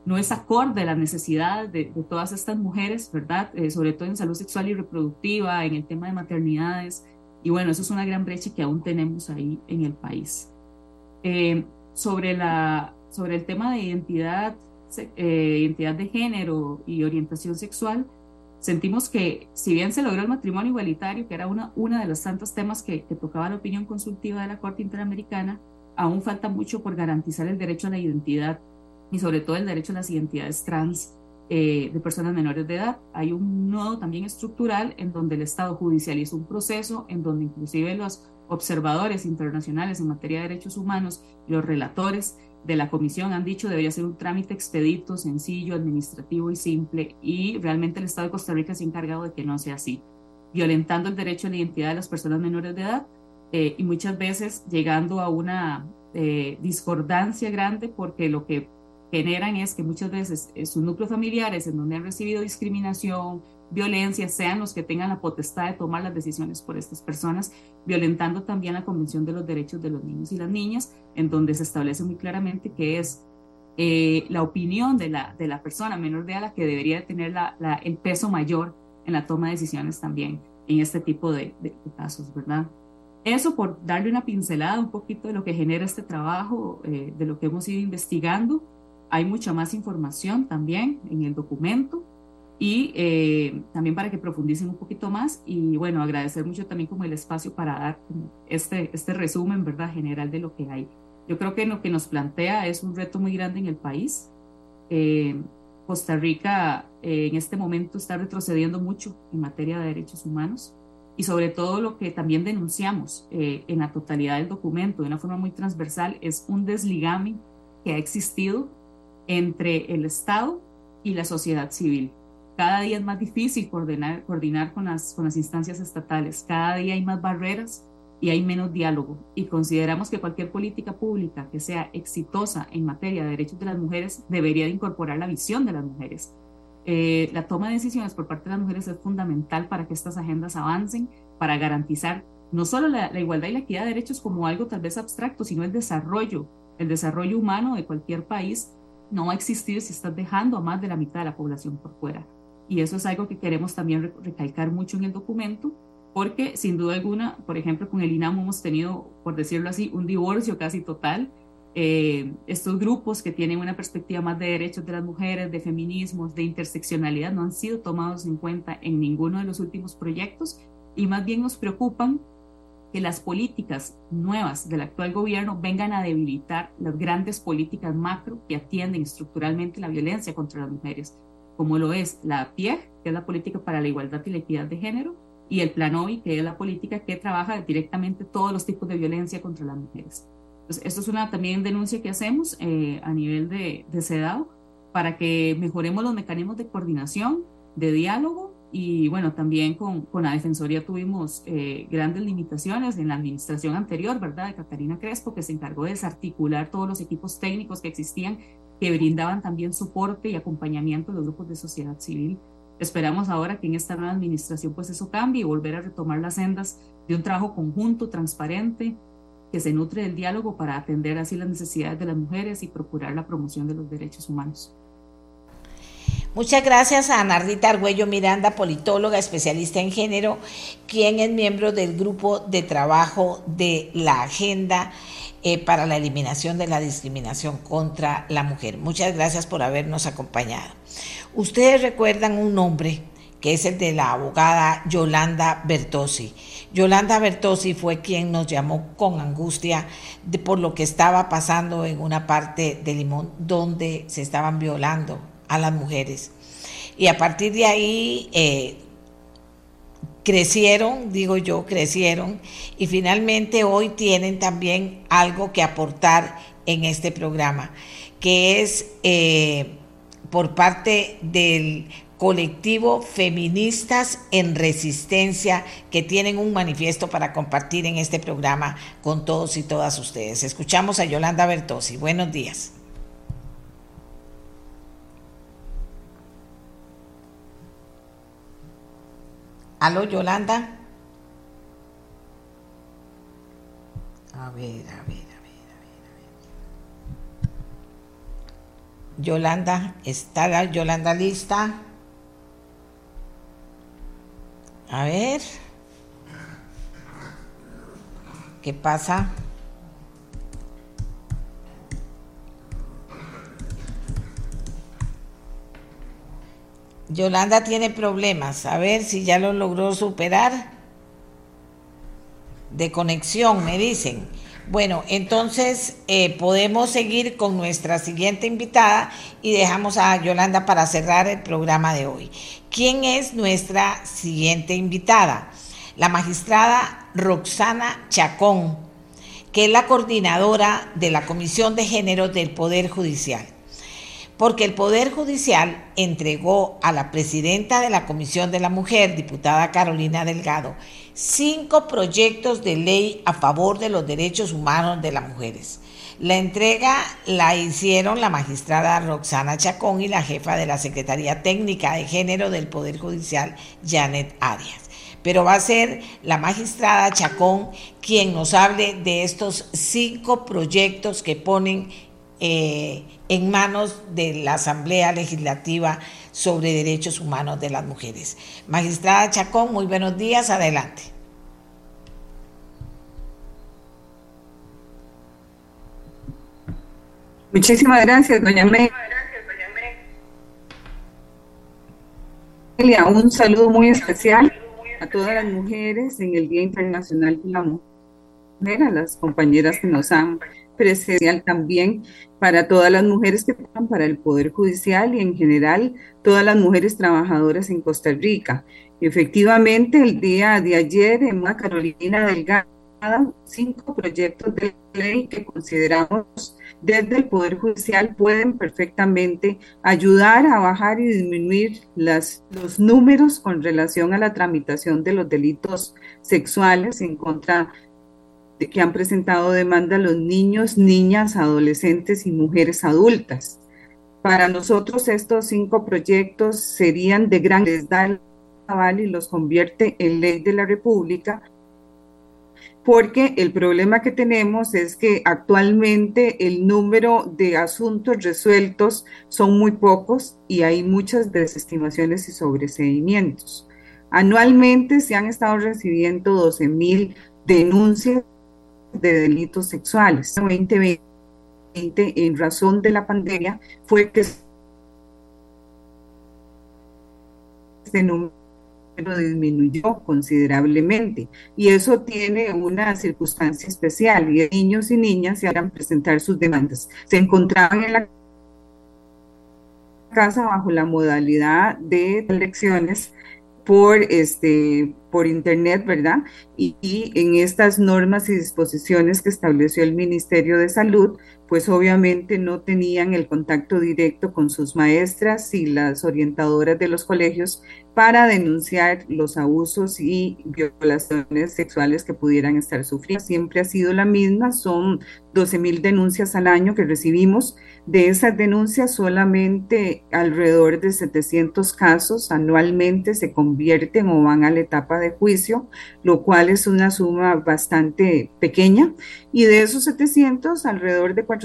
no es acorde a las necesidades de, todas estas mujeres, ¿verdad? Eh, sobre todo en salud sexual y reproductiva, en el tema de maternidades. Y bueno, eso es una gran brecha que aún tenemos ahí en el país. Eh, sobre, la, sobre el tema de identidad, eh, identidad de género y orientación sexual, sentimos que si bien se logró el matrimonio igualitario, que era una, una de los tantos temas que, que tocaba la opinión consultiva de la Corte Interamericana, aún falta mucho por garantizar el derecho a la identidad y sobre todo el derecho a las identidades trans eh, de personas menores de edad. Hay un nodo también estructural en donde el Estado judicializa un proceso, en donde inclusive los observadores internacionales en materia de derechos humanos, los relatores de la comisión han dicho debería ser un trámite expedito, sencillo, administrativo y simple, y realmente el Estado de Costa Rica se ha encargado de que no sea así, violentando el derecho a la identidad de las personas menores de edad eh, y muchas veces llegando a una eh, discordancia grande porque lo que generan es que muchas veces eh, sus núcleos familiares en donde han recibido discriminación, violencia, sean los que tengan la potestad de tomar las decisiones por estas personas, violentando también la Convención de los Derechos de los Niños y las Niñas, en donde se establece muy claramente que es eh, la opinión de la, de la persona menor de edad la que debería tener la, el peso mayor en la toma de decisiones también en este tipo de, de, casos, ¿verdad? Eso por darle una pincelada un poquito de lo que genera este trabajo, eh, de lo que hemos ido investigando. Hay mucha más información también en el documento y eh, también para que profundicen un poquito más y bueno, agradecer mucho también como el espacio para dar este, este resumen, ¿verdad? General de lo que hay. Yo creo que lo que nos plantea es un reto muy grande en el país. Eh, Costa Rica eh, en este momento está retrocediendo mucho en materia de derechos humanos y sobre todo lo que también denunciamos en la totalidad del documento de una forma muy transversal es un desligame que ha existido entre el Estado y la sociedad civil. Cada día es más difícil coordinar, coordinar con, las, con las instancias estatales, cada día hay más barreras y hay menos diálogo. Y consideramos que cualquier política pública que sea exitosa en materia de derechos de las mujeres debería de incorporar la visión de las mujeres. Eh, la toma de decisiones por parte de las mujeres es fundamental para que estas agendas avancen, para garantizar no solo la, la igualdad y la equidad de derechos como algo tal vez abstracto, sino el desarrollo, el desarrollo humano de cualquier país no va a existir si estás dejando a más de la mitad de la población por fuera. Y eso es algo que queremos también recalcar mucho en el documento, porque sin duda alguna, por ejemplo, con el INAM hemos tenido, por decirlo así, un divorcio casi total. Eh, estos grupos que tienen una perspectiva más de derechos de las mujeres, de feminismos, de interseccionalidad, no han sido tomados en cuenta en ninguno de los últimos proyectos y más bien nos preocupan que las políticas nuevas del actual gobierno vengan a debilitar las grandes políticas macro que atienden estructuralmente la violencia contra las mujeres, como lo es la PIEG, que es la política para la igualdad y la equidad de género, y el Plan OI, que es la política que trabaja directamente todos los tipos de violencia contra las mujeres. Entonces, esto es una también denuncia que hacemos eh, a nivel de, de CEDAW para que mejoremos los mecanismos de coordinación, de diálogo y bueno, también con, con la Defensoría tuvimos eh, grandes limitaciones en la administración anterior, ¿verdad? De Catarina Crespo, que se encargó de desarticular todos los equipos técnicos que existían, que brindaban también soporte y acompañamiento a los grupos de sociedad civil. Esperamos ahora que en esta nueva administración pues eso cambie y volver a retomar las sendas de un trabajo conjunto, transparente, que se nutre del diálogo para atender así las necesidades de las mujeres y procurar la promoción de los derechos humanos. Muchas gracias a Nardita Argüello Miranda, politóloga, especialista en género, quien es miembro del grupo de trabajo de la Agenda eh, para la Eliminación de la Discriminación contra la Mujer. Muchas gracias por habernos acompañado. Ustedes recuerdan un nombre que es el de la abogada Yolanda Bertossi. Yolanda Bertossi fue quien nos llamó con angustia por lo que estaba pasando en una parte de Limón donde se estaban violando a las mujeres. Y a partir de ahí eh, crecieron, digo yo, crecieron y finalmente hoy tienen también algo que aportar en este programa, que es eh, por parte del colectivo Feministas en Resistencia, que tienen un manifiesto para compartir en este programa con todos y todas ustedes. Escuchamos a Yolanda Bertosi. Buenos días. Aló, Yolanda. A ver, a ver, a ver, a ver, a ver. Yolanda, ¿está la Yolanda lista? A ver. ¿Qué pasa? Yolanda tiene problemas. A ver si ya lo logró superar. De conexión, me dicen. Bueno, entonces eh, podemos seguir con nuestra siguiente invitada y dejamos a Yolanda para cerrar el programa de hoy. ¿Quién es nuestra siguiente invitada? La magistrada Roxana Chacón, que es la coordinadora de la Comisión de Género del Poder Judicial porque el Poder Judicial entregó a la presidenta de la Comisión de la Mujer, diputada Carolina Delgado, cinco proyectos de ley a favor de los derechos humanos de las mujeres. La entrega la hicieron la magistrada Roxana Chacón y la jefa de la Secretaría Técnica de Género del Poder Judicial, Janet Arias. Pero va a ser la magistrada Chacón quien nos hable de estos cinco proyectos que ponen eh, en manos de la Asamblea Legislativa sobre Derechos Humanos de las Mujeres. Magistrada Chacón, muy buenos días, adelante. Muchísimas gracias, doña Amelia. Un saludo muy especial a todas las mujeres en el Día Internacional de la Mujer, a las compañeras que nos han presencial también para todas las mujeres que trabajan para el Poder Judicial y en general todas las mujeres trabajadoras en Costa Rica. Efectivamente, el día de ayer en una Carolina Delgado, cinco proyectos de ley que consideramos desde el Poder Judicial pueden perfectamente ayudar a bajar y disminuir las, los números con relación a la tramitación de los delitos sexuales en contra que han presentado demanda los niños, niñas, adolescentes y mujeres adultas. Para nosotros estos cinco proyectos serían de gran les y los convierte en ley de la República, porque el problema que tenemos es que actualmente el número de asuntos resueltos son muy pocos y hay muchas desestimaciones y sobreseimientos. Anualmente se han estado recibiendo 12 mil denuncias de delitos sexuales. En 2020, en razón de la pandemia, fue que este número disminuyó considerablemente y eso tiene una circunstancia especial y niños y niñas se harán presentar sus demandas. Se encontraban en la casa bajo la modalidad de elecciones por, este, por Internet, ¿verdad? Y, y, en estas normas y disposiciones que estableció el Ministerio de Salud, pues obviamente no tenían el contacto directo con sus maestras y las orientadoras de los colegios para denunciar los abusos y violaciones sexuales que pudieran estar sufriendo. Siempre ha sido la misma, son 12 mil denuncias al año que recibimos. De esas denuncias, solamente alrededor de 700 casos anualmente se convierten o van a la etapa de juicio, lo cual es una suma bastante pequeña. Y de esos 700, alrededor de 400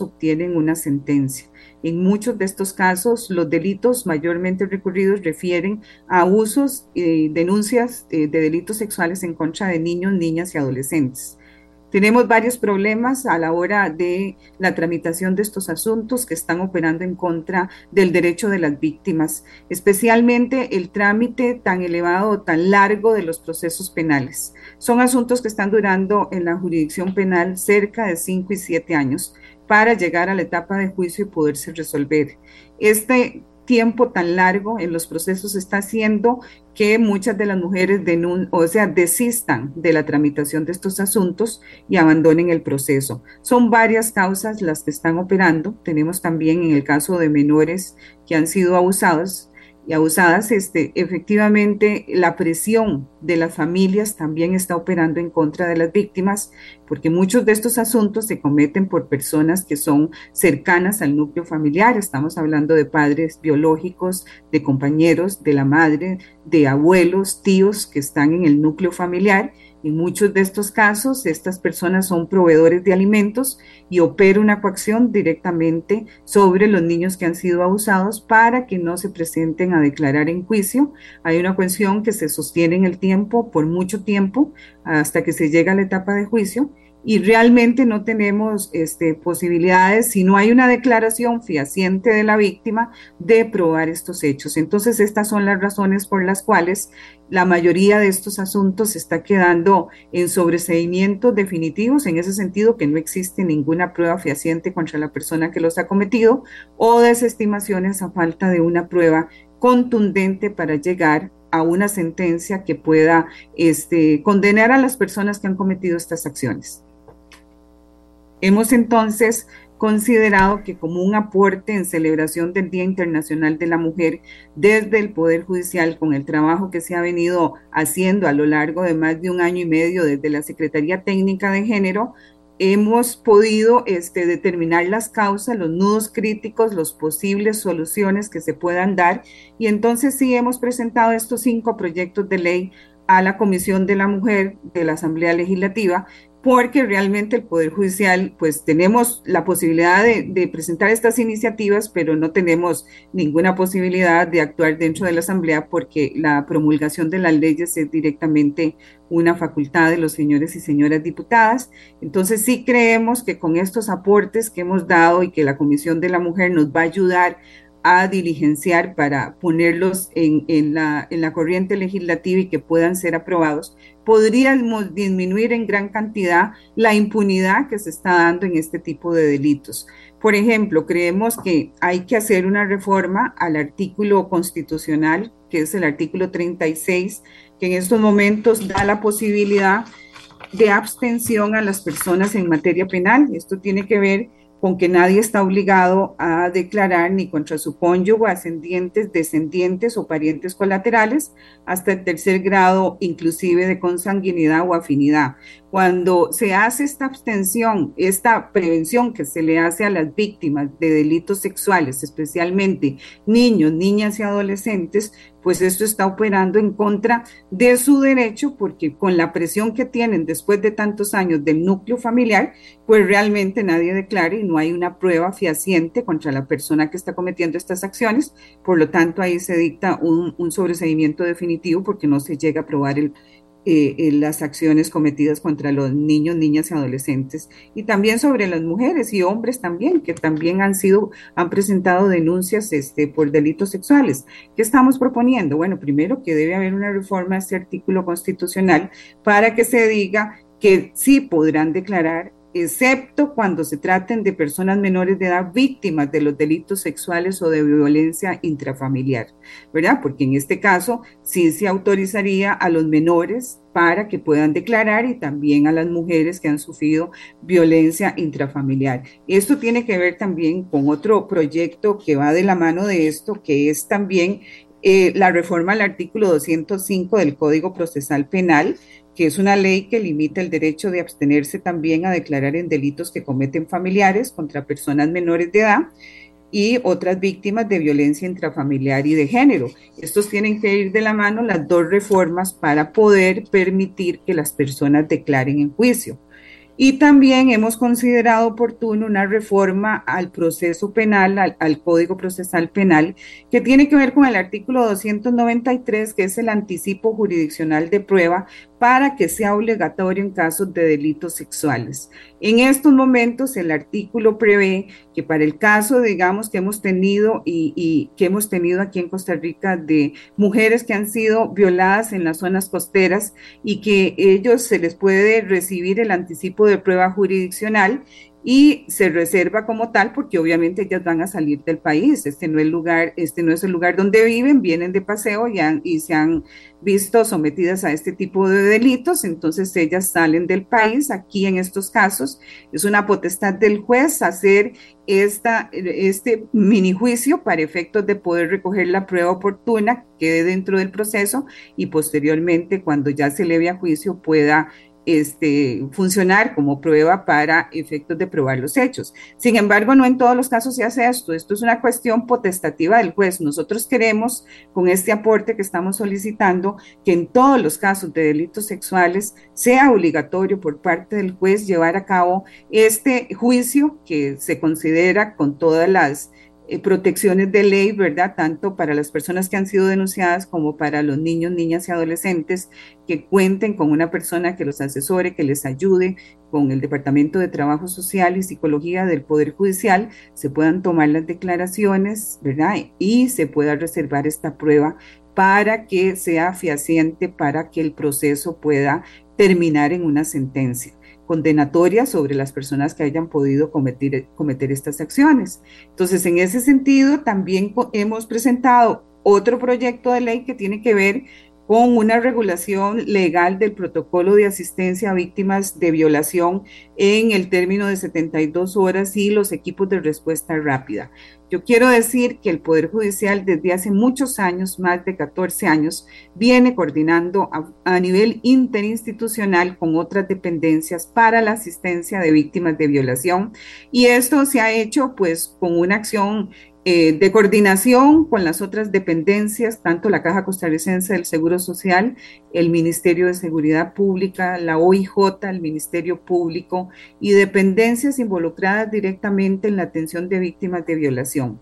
obtienen una sentencia. En muchos de estos casos, los delitos mayormente recurridos refieren a abusos y denuncias eh, de delitos sexuales en contra de niños, niñas y adolescentes. Tenemos varios problemas a la hora de la tramitación de estos asuntos que están operando en contra del derecho de las víctimas, especialmente el trámite tan elevado tan largo de los procesos penales. Son asuntos que están durando en la jurisdicción penal cerca de 5 y 7 años para llegar a la etapa de juicio y poderse resolver. Este tiempo tan largo en los procesos está haciendo que muchas de las mujeres o sea, desistan de la tramitación de estos asuntos y abandonen el proceso. Son varias causas las que están operando. Tenemos también en el caso de menores que han sido abusados, y abusadas, este, efectivamente la presión de las familias también está operando en contra de las víctimas, porque muchos de estos asuntos se cometen por personas que son cercanas al núcleo familiar. Estamos hablando de padres biológicos, de compañeros, de la madre, de abuelos, tíos que están en el núcleo familiar En muchos de estos casos, estas personas son proveedores de alimentos y opera una coacción directamente sobre los niños que han sido abusados para que no se presenten a declarar en juicio. Hay una coacción que se sostiene en el tiempo, por mucho tiempo, hasta que se llega a la etapa de juicio y realmente no tenemos este, posibilidades, si no hay una declaración fehaciente de la víctima, de probar estos hechos. Entonces, estas son las razones por las cuales la mayoría de estos asuntos está quedando en sobreseimientos definitivos, en ese sentido que no existe ninguna prueba fehaciente contra la persona que los ha cometido, o desestimaciones a falta de una prueba contundente para llegar a una sentencia que pueda este, condenar a las personas que han cometido estas acciones. Hemos entonces considerado que como un aporte en celebración del Día Internacional de la Mujer desde el Poder Judicial con el trabajo que se ha venido haciendo a lo largo de más de un año y medio desde la Secretaría Técnica de Género, hemos podido este, determinar las causas, los nudos críticos, las posibles soluciones que se puedan dar. Y entonces sí hemos presentado estos cinco proyectos de ley a la Comisión de la Mujer de la Asamblea Legislativa porque realmente el Poder Judicial, pues tenemos la posibilidad de, presentar estas iniciativas, pero no tenemos ninguna posibilidad de actuar dentro de la Asamblea porque la promulgación de las leyes es directamente una facultad de los señores y señoras diputadas. Entonces sí creemos que con estos aportes que hemos dado y que la Comisión de la Mujer nos va a ayudar a diligenciar para ponerlos en, la, en la corriente legislativa y que puedan ser aprobados, podríamos disminuir en gran cantidad la impunidad que se está dando en este tipo de delitos. Por ejemplo, creemos que hay que hacer una reforma al artículo constitucional, que es el artículo 36, que en estos momentos da la posibilidad de abstención a las personas en materia penal. Esto tiene que ver con que nadie está obligado a declarar ni contra su cónyuge, ascendientes, descendientes o parientes colaterales hasta el tercer grado, inclusive de consanguinidad o afinidad. Cuando se hace esta abstención, esta prevención que se le hace a las víctimas de delitos sexuales, especialmente niños, niñas y adolescentes, pues esto está operando en contra de su derecho porque con la presión que tienen después de tantos años del núcleo familiar, pues realmente nadie declara y no hay una prueba fehaciente contra la persona que está cometiendo estas acciones. Por lo tanto, ahí se dicta un, un sobreseimiento definitivo porque no se llega a probar el, eh, las acciones cometidas contra los niños, niñas y adolescentes, y también sobre las mujeres y hombres también, que también han sido, han presentado denuncias este, por delitos sexuales. ¿Qué estamos proponiendo? Bueno, primero que debe haber una reforma a este artículo constitucional para que se diga que sí podrán declarar excepto cuando se traten de personas menores de edad víctimas de los delitos sexuales o de violencia intrafamiliar, ¿verdad? Porque en este caso sí se autorizaría a los menores para que puedan declarar y también a las mujeres que han sufrido violencia intrafamiliar. Esto tiene que ver también con otro proyecto que va de la mano de esto, que es también eh, la reforma al artículo 205 del Código Procesal Penal, que es una ley que limita el derecho de abstenerse también a declarar en delitos que cometen familiares contra personas menores de edad y otras víctimas de violencia intrafamiliar y de género. Estos tienen que ir de la mano las dos reformas para poder permitir que las personas declaren en juicio. Y también hemos considerado oportuno una reforma al proceso penal, al, al, Código Procesal Penal, que tiene que ver con el artículo 293, que es el anticipo jurisdiccional de prueba, para que sea obligatorio en casos de delitos sexuales. En estos momentos el artículo prevé que para el caso, digamos, que hemos tenido y, que hemos tenido aquí en Costa Rica de mujeres que han sido violadas en las zonas costeras y que ellos se les puede recibir el anticipo de prueba jurisdiccional y se reserva como tal porque obviamente ellas van a salir del país. Este no es el lugar, este no es el lugar donde viven, vienen de paseo y, y se han visto sometidas a este tipo de delitos, entonces ellas salen del país. Aquí en estos casos es una potestad del juez hacer esta, este mini juicio para efectos de poder recoger la prueba oportuna que quede dentro del proceso y posteriormente cuando ya se leve a juicio pueda este, funcionar como prueba para efectos de probar los hechos. Sin embargo, no en todos los casos se hace esto. Esto es una cuestión potestativa del juez. Nosotros queremos, con este aporte que estamos solicitando, que en todos los casos de delitos sexuales sea obligatorio por parte del juez llevar a cabo este juicio que se considera con todas las eh, protecciones de ley, ¿verdad? Tanto para las personas que han sido denunciadas como para los niños, niñas y adolescentes que cuenten con una persona que los asesore, que les ayude con el Departamento de Trabajo Social y Psicología del Poder Judicial, se puedan tomar las declaraciones, ¿verdad? Y se pueda reservar esta prueba para que sea fehaciente, para que el proceso pueda terminar en una sentencia condenatoria sobre las personas que hayan podido cometer, cometer estas acciones. Entonces, en ese sentido, también hemos presentado otro proyecto de ley que tiene que ver con una regulación legal del protocolo de asistencia a víctimas de violación en el término de 72 horas y los equipos de respuesta rápida. Yo quiero decir que el Poder Judicial desde hace muchos años, más de 14 años, viene coordinando a, nivel interinstitucional con otras dependencias para la asistencia de víctimas de violación. Y esto se ha hecho pues con una acción eh, de coordinación con las otras dependencias, tanto la Caja Costarricense del Seguro Social, el Ministerio de Seguridad Pública, la OIJ, el Ministerio Público y dependencias involucradas directamente en la atención de víctimas de violación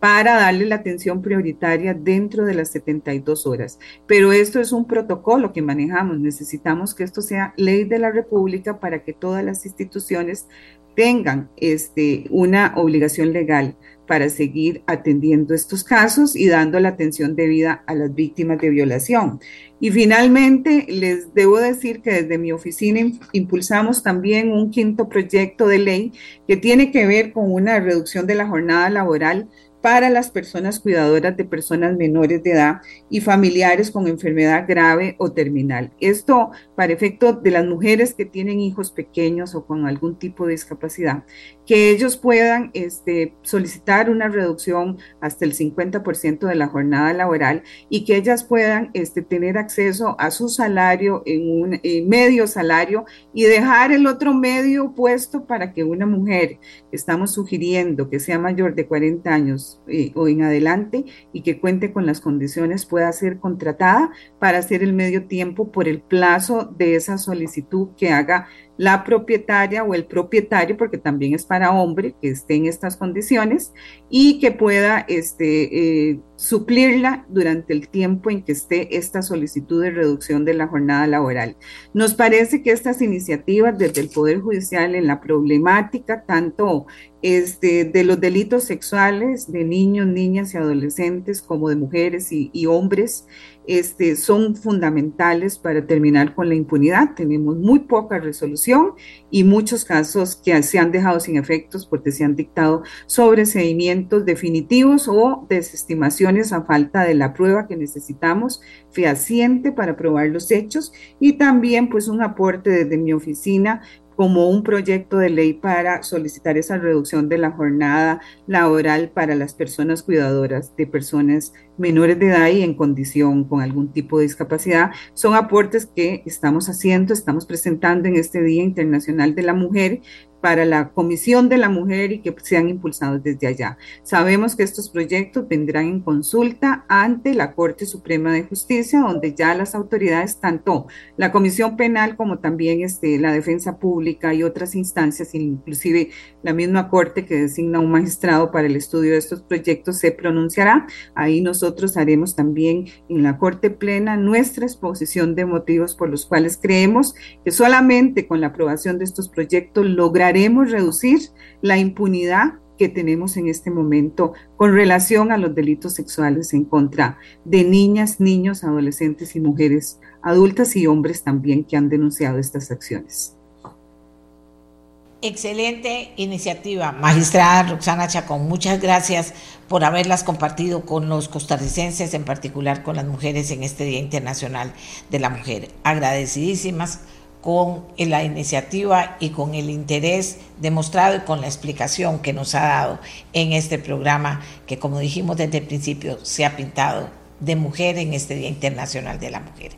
para darle la atención prioritaria dentro de las 72 horas. Pero esto es un protocolo que manejamos. Necesitamos que esto sea ley de la República para que todas las instituciones tengan este, una obligación legal para seguir atendiendo estos casos y dando la atención debida a las víctimas de violación. Y finalmente, les debo decir que desde mi oficina impulsamos también un quinto proyecto de ley que tiene que ver con una reducción de la jornada laboral para las personas cuidadoras de personas menores de edad y familiares con enfermedad grave o terminal. Esto para efecto de las mujeres que tienen hijos pequeños o con algún tipo de discapacidad, que ellos puedan este, solicitar una reducción hasta el 50% de la jornada laboral y que ellas puedan este, tener acceso a su salario en un medio salario y dejar el otro medio puesto para que una mujer, estamos sugiriendo que sea mayor de 40 años, eh, o en adelante y que cuente con las condiciones pueda ser contratada para hacer el medio tiempo por el plazo de esa solicitud que haga la propietaria o el propietario, porque también es para hombre que esté en estas condiciones y que pueda este, eh, suplirla durante el tiempo en que esté esta solicitud de reducción de la jornada laboral. Nos parece que estas iniciativas desde el Poder Judicial en la problemática tanto este, de los delitos sexuales de niños, niñas y adolescentes como de mujeres y, hombres, este, son fundamentales para terminar con la impunidad. Tenemos muy poca resolución y muchos casos que se han dejado sin efectos porque se han dictado sobreseimientos definitivos o a falta de la prueba que necesitamos fehaciente para probar los hechos y también pues un aporte desde mi oficina como un proyecto de ley para solicitar esa reducción de la jornada laboral para las personas cuidadoras de personas menores de edad y en condición con algún tipo de discapacidad. Son aportes que estamos haciendo, estamos presentando en este Día Internacional de la Mujer para la Comisión de la Mujer y que sean impulsados desde allá. Sabemos que estos proyectos vendrán en consulta ante la Corte Suprema de Justicia, donde ya las autoridades, tanto la Comisión Penal como también este, la Defensa Pública y otras instancias, inclusive la misma Corte que designa un magistrado para el estudio de estos proyectos, se pronunciará. Ahí nosotros haremos también en la Corte Plena nuestra exposición de motivos por los cuales creemos que solamente con la aprobación de estos proyectos lograremos reducir la impunidad que tenemos en este momento con relación a los delitos sexuales en contra de niñas, niños, adolescentes y mujeres adultas y hombres también que han denunciado estas acciones. Excelente iniciativa, magistrada Roxana Chacón. Muchas gracias por haberlas compartido con los costarricenses, en particular con las mujeres en este Día Internacional de la Mujer. Agradecidísimas con la iniciativa y con el interés demostrado y con la explicación que nos ha dado en este programa que, como dijimos desde el principio, se ha pintado de mujer en este Día Internacional de la Mujer.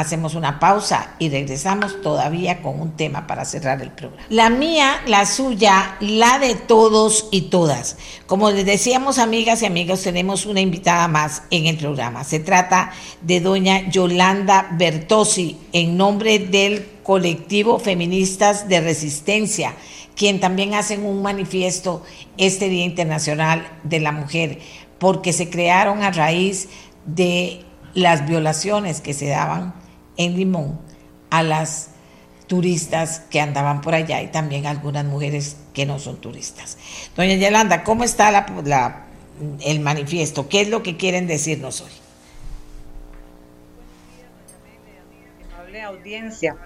Hacemos una pausa y regresamos todavía con un tema para cerrar el programa. La mía, la suya, la de todos y todas. Como les decíamos, amigas y amigos, tenemos una invitada más en el programa. Se trata de doña Yolanda Bertosi, en nombre del colectivo Feministas de Resistencia, quien también hacen un manifiesto este Día Internacional de la Mujer, porque se crearon a raíz de las violaciones que se daban en Limón a las turistas que andaban por allá y también algunas mujeres que no son turistas. Doña Yolanda, ¿cómo está la, el manifiesto? ¿Qué es lo que quieren decirnos hoy? audiencia.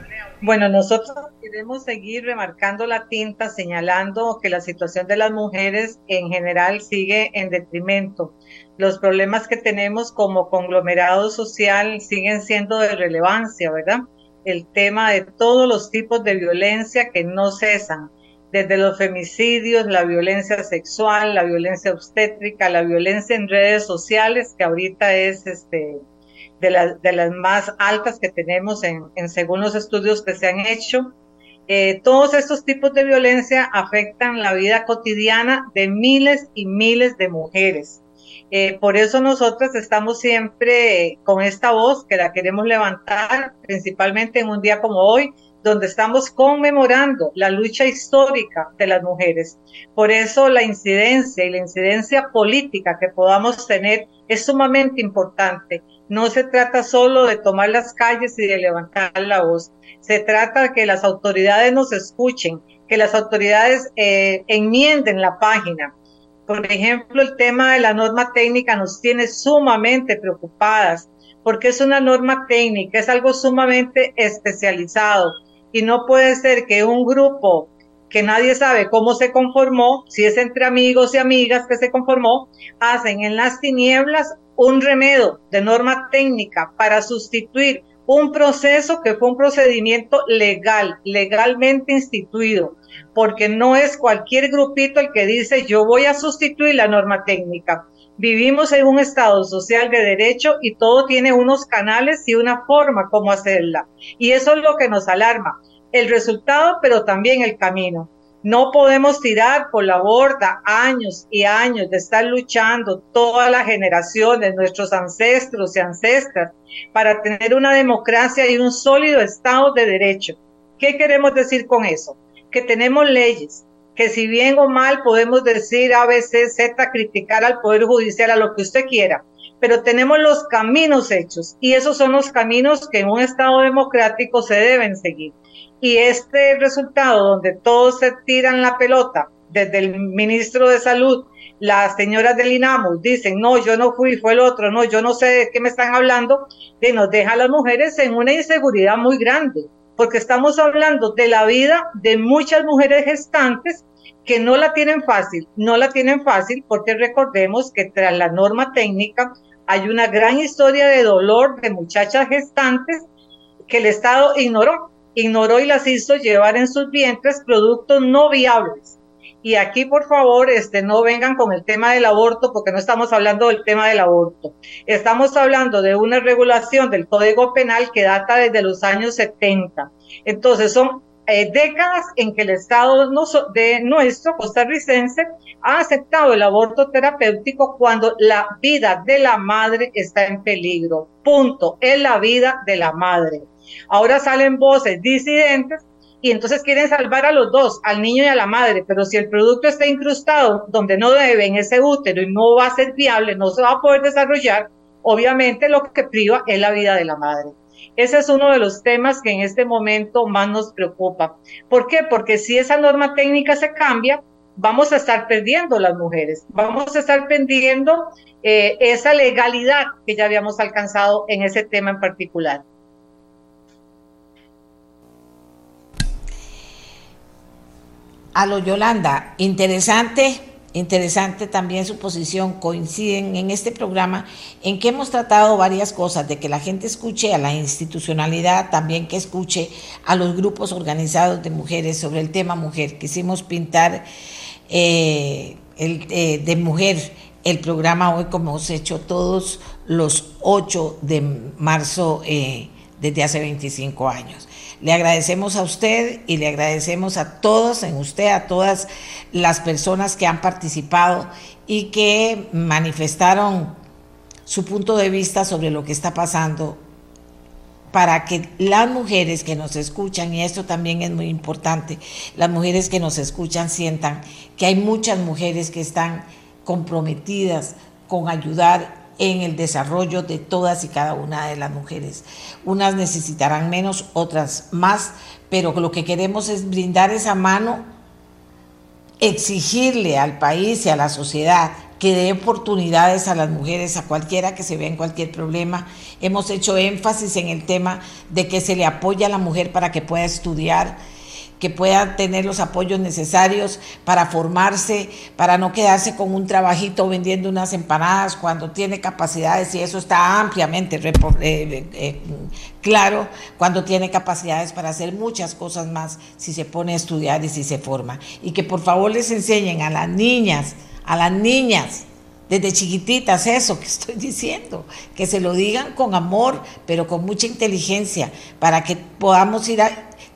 Bueno, nosotros queremos seguir remarcando la tinta, señalando que la situación de las mujeres en general sigue en detrimento. Los problemas que tenemos como conglomerado social siguen siendo de relevancia, ¿verdad? El tema de todos los tipos de violencia que no cesan, desde los femicidios, la violencia sexual, la violencia obstétrica, la violencia en redes sociales, que ahorita es este de, las más altas que tenemos en, según los estudios que se han hecho. Eh, todos estos tipos de violencia afectan la vida cotidiana de miles y miles de mujeres. Eh, por eso nosotras estamos siempre con esta voz que la queremos levantar, principalmente en un día como hoy, donde estamos conmemorando la lucha histórica de las mujeres. Por eso la incidencia y la incidencia política que podamos tener es sumamente importante. No se trata solo de tomar las calles y de levantar la voz. Se trata de que las autoridades nos escuchen, que las autoridades eh, enmienden la página. Por ejemplo, el tema de la norma técnica nos tiene sumamente preocupadas porque es una norma técnica, es algo sumamente especializado y no puede ser que un grupo que nadie sabe cómo se conformó, si es entre amigos y amigas que se conformó, hacen en las tinieblas un remedio de norma técnica para sustituir un proceso que fue un procedimiento legal, legalmente instituido, porque no es cualquier grupito el que dice yo voy a sustituir la norma técnica. Vivimos en un Estado social de derecho y todo tiene unos canales y una forma como hacerla. Y eso es lo que nos alarma, el resultado, pero también el camino. No podemos tirar por la borda años y años de estar luchando todas las generaciones, nuestros ancestros y ancestras, para tener una democracia y un sólido Estado de Derecho. ¿Qué queremos decir con eso? Que tenemos leyes, que si bien o mal podemos decir A, B, C, Z, criticar al Poder Judicial, a lo que usted quiera, pero tenemos los caminos hechos y esos son los caminos que en un Estado democrático se deben seguir. Y este resultado donde todos se tiran la pelota, desde el ministro de Salud, las señoras del INAMUS dicen, no, yo no fui, fue el otro, no, yo no sé de qué me están hablando, de nos deja a las mujeres en una inseguridad muy grande, porque estamos hablando de la vida de muchas mujeres gestantes que no la tienen fácil, no la tienen fácil porque recordemos que tras la norma técnica hay una gran historia de dolor de muchachas gestantes que el Estado ignoró ignoró y las hizo llevar en sus vientres productos no viables. Y aquí, por favor, este, no vengan con el tema del aborto, porque no estamos hablando del tema del aborto. Estamos hablando de una regulación del Código Penal que data desde los años 70. Entonces, son eh, décadas en que el Estado de nuestro costarricense ha aceptado el aborto terapéutico cuando la vida de la madre está en peligro. Punto. Es la vida de la madre. Ahora salen voces disidentes y entonces quieren salvar a los dos, al niño y a la madre, pero si el producto está incrustado donde no debe, en ese útero, y no va a ser viable, no se va a poder desarrollar, obviamente lo que priva es la vida de la madre. Ese es uno de los temas que en este momento más nos preocupa. ¿Por qué? Porque si esa norma técnica se cambia, vamos a estar perdiendo las mujeres, vamos a estar perdiendo eh, esa legalidad que ya habíamos alcanzado en ese tema en particular. A lo Yolanda, interesante, interesante también su posición, coinciden en este programa en que hemos tratado varias cosas, de que la gente escuche a la institucionalidad, también que escuche a los grupos organizados de mujeres sobre el tema mujer. Quisimos pintar eh, el, eh, de mujer el programa hoy como hemos hecho todos los 8 de marzo. Eh, desde hace 25 años. Le agradecemos a usted y le agradecemos a todos, en usted, a todas las personas que han participado y que manifestaron su punto de vista sobre lo que está pasando. Para que las mujeres que nos escuchan, y esto también es muy importante, las mujeres que nos escuchan sientan que hay muchas mujeres que están comprometidas con ayudar en el desarrollo de todas y cada una de las mujeres. Unas necesitarán menos, otras más, pero lo que queremos es brindar esa mano, exigirle al país y a la sociedad que dé oportunidades a las mujeres, a cualquiera que se vea en cualquier problema. Hemos hecho énfasis en el tema de que se le apoya a la mujer para que pueda estudiar, que pueda tener los apoyos necesarios para formarse, para no quedarse con un trabajito vendiendo unas empanadas cuando tiene capacidades, y eso está ampliamente eh, eh, claro, cuando tiene capacidades para hacer muchas cosas más si se pone a estudiar y si se forma. Y que por favor les enseñen a las niñas, a las niñas, desde chiquititas, eso que [laughs] estoy diciendo, que se lo digan con amor, pero con mucha inteligencia, para que podamos ir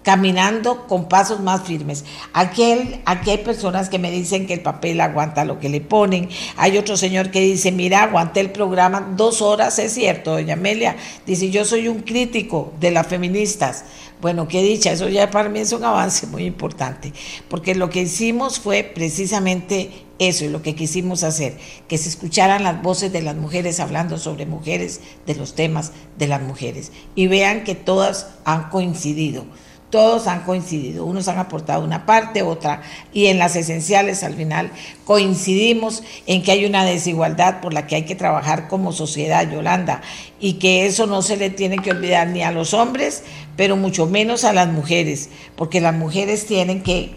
caminando con pasos más firmes. Aquí hay, personas que me dicen que el papel aguanta lo que le ponen. Hay otro señor que dice, mira, aguanté el programa dos horas, es cierto, doña Amelia. Dice, yo soy un crítico de las feministas. Bueno, qué dicha, eso ya para mí es un avance muy importante, porque lo que hicimos fue precisamente eso y lo que quisimos hacer, que se escucharan las voces de las mujeres hablando sobre mujeres, de los temas de las mujeres, y vean que todas han coincidido todos han coincidido, unos han aportado una parte, otra, y en las esenciales al final coincidimos en que hay una desigualdad por la que hay que trabajar como sociedad, Yolanda, y que eso no se le tiene que olvidar ni a los hombres, pero mucho menos a las mujeres, porque las mujeres tienen que,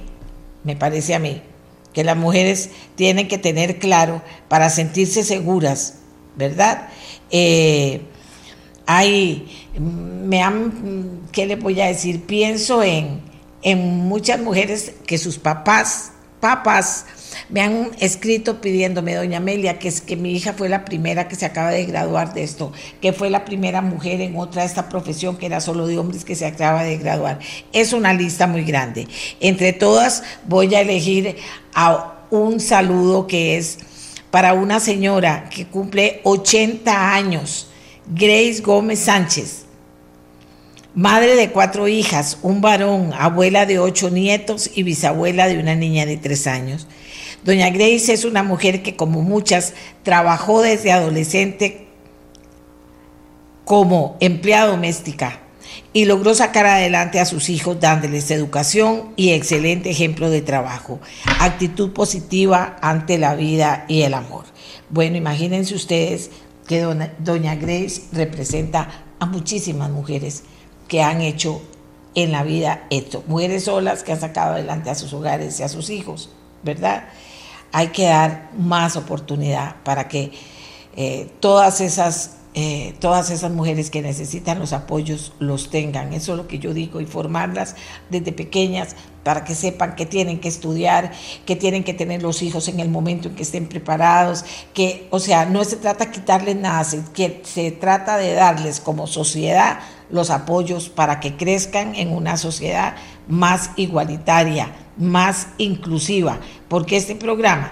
me parece a mí, que las mujeres tienen que tener claro para sentirse seguras, ¿verdad? Eh, hay me han, ¿qué le voy a decir? Pienso en, en muchas mujeres que sus papás, papás, me han escrito pidiéndome, doña Amelia, que es que mi hija fue la primera que se acaba de graduar de esto, que fue la primera mujer en otra esta profesión que era solo de hombres que se acaba de graduar. Es una lista muy grande. Entre todas voy a elegir a un saludo que es para una señora que cumple 80 años, Grace Gómez Sánchez Madre de cuatro hijas, un varón, abuela de ocho nietos y bisabuela de una niña de tres años. Doña Grace es una mujer que, como muchas, trabajó desde adolescente como empleada doméstica y logró sacar adelante a sus hijos dándoles educación y excelente ejemplo de trabajo, actitud positiva ante la vida y el amor. Bueno, imagínense ustedes que doña Grace representa a muchísimas mujeres que han hecho en la vida esto. Mujeres solas que han sacado adelante a sus hogares y a sus hijos, ¿verdad? Hay que dar más oportunidad para que eh, todas esas eh, todas esas mujeres que necesitan los apoyos los tengan. Eso es lo que yo digo, y formarlas desde pequeñas para que sepan que tienen que estudiar, que tienen que tener los hijos en el momento en que estén preparados, que, o sea, no se trata de quitarles nada, que se trata de darles como sociedad los apoyos para que crezcan en una sociedad más igualitaria, más inclusiva, porque este programa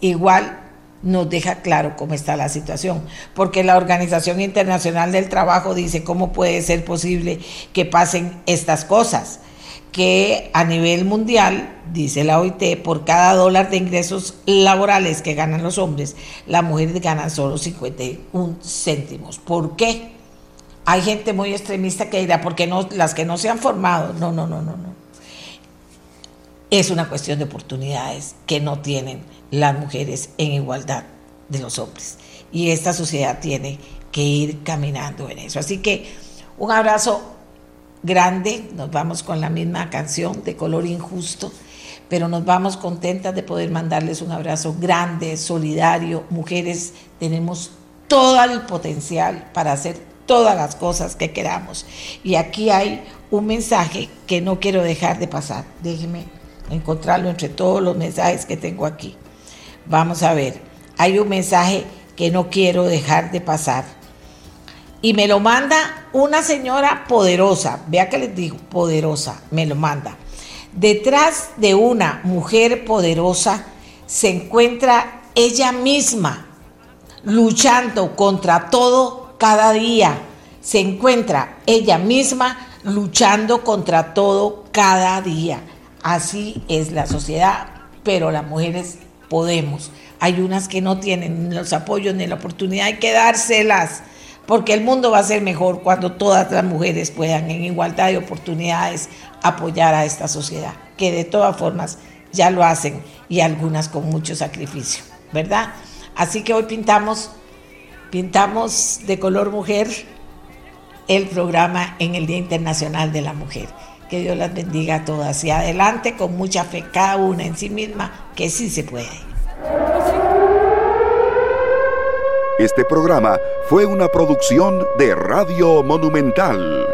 igual nos deja claro cómo está la situación, porque la Organización Internacional del Trabajo dice cómo puede ser posible que pasen estas cosas, que a nivel mundial, dice la OIT, por cada dólar de ingresos laborales que ganan los hombres, las mujeres ganan solo 51 céntimos. ¿Por qué? Hay gente muy extremista que dirá, porque no, las que no se han formado, no, no, no, no, no. Es una cuestión de oportunidades que no tienen las mujeres en igualdad de los hombres. Y esta sociedad tiene que ir caminando en eso. Así que un abrazo grande, nos vamos con la misma canción de color injusto, pero nos vamos contentas de poder mandarles un abrazo grande, solidario. Mujeres, tenemos todo el potencial para hacer todas las cosas que queramos. Y aquí hay un mensaje que no quiero dejar de pasar. Déjenme encontrarlo entre todos los mensajes que tengo aquí. Vamos a ver, hay un mensaje que no quiero dejar de pasar. Y me lo manda una señora poderosa, vea que les digo, poderosa, me lo manda. Detrás de una mujer poderosa se encuentra ella misma, luchando contra todo cada día. Se encuentra ella misma luchando contra todo cada día. Así es la sociedad, pero las mujeres podemos. Hay unas que no tienen los apoyos ni la oportunidad, hay que dárselas, porque el mundo va a ser mejor cuando todas las mujeres puedan en igualdad de oportunidades apoyar a esta sociedad, que de todas formas ya lo hacen y algunas con mucho sacrificio, ¿verdad? Así que hoy pintamos, pintamos de color mujer el programa en el Día Internacional de la Mujer. Que Dios las bendiga a todas y adelante con mucha fe cada una en sí misma, que sí se puede. Este programa fue una producción de Radio Monumental.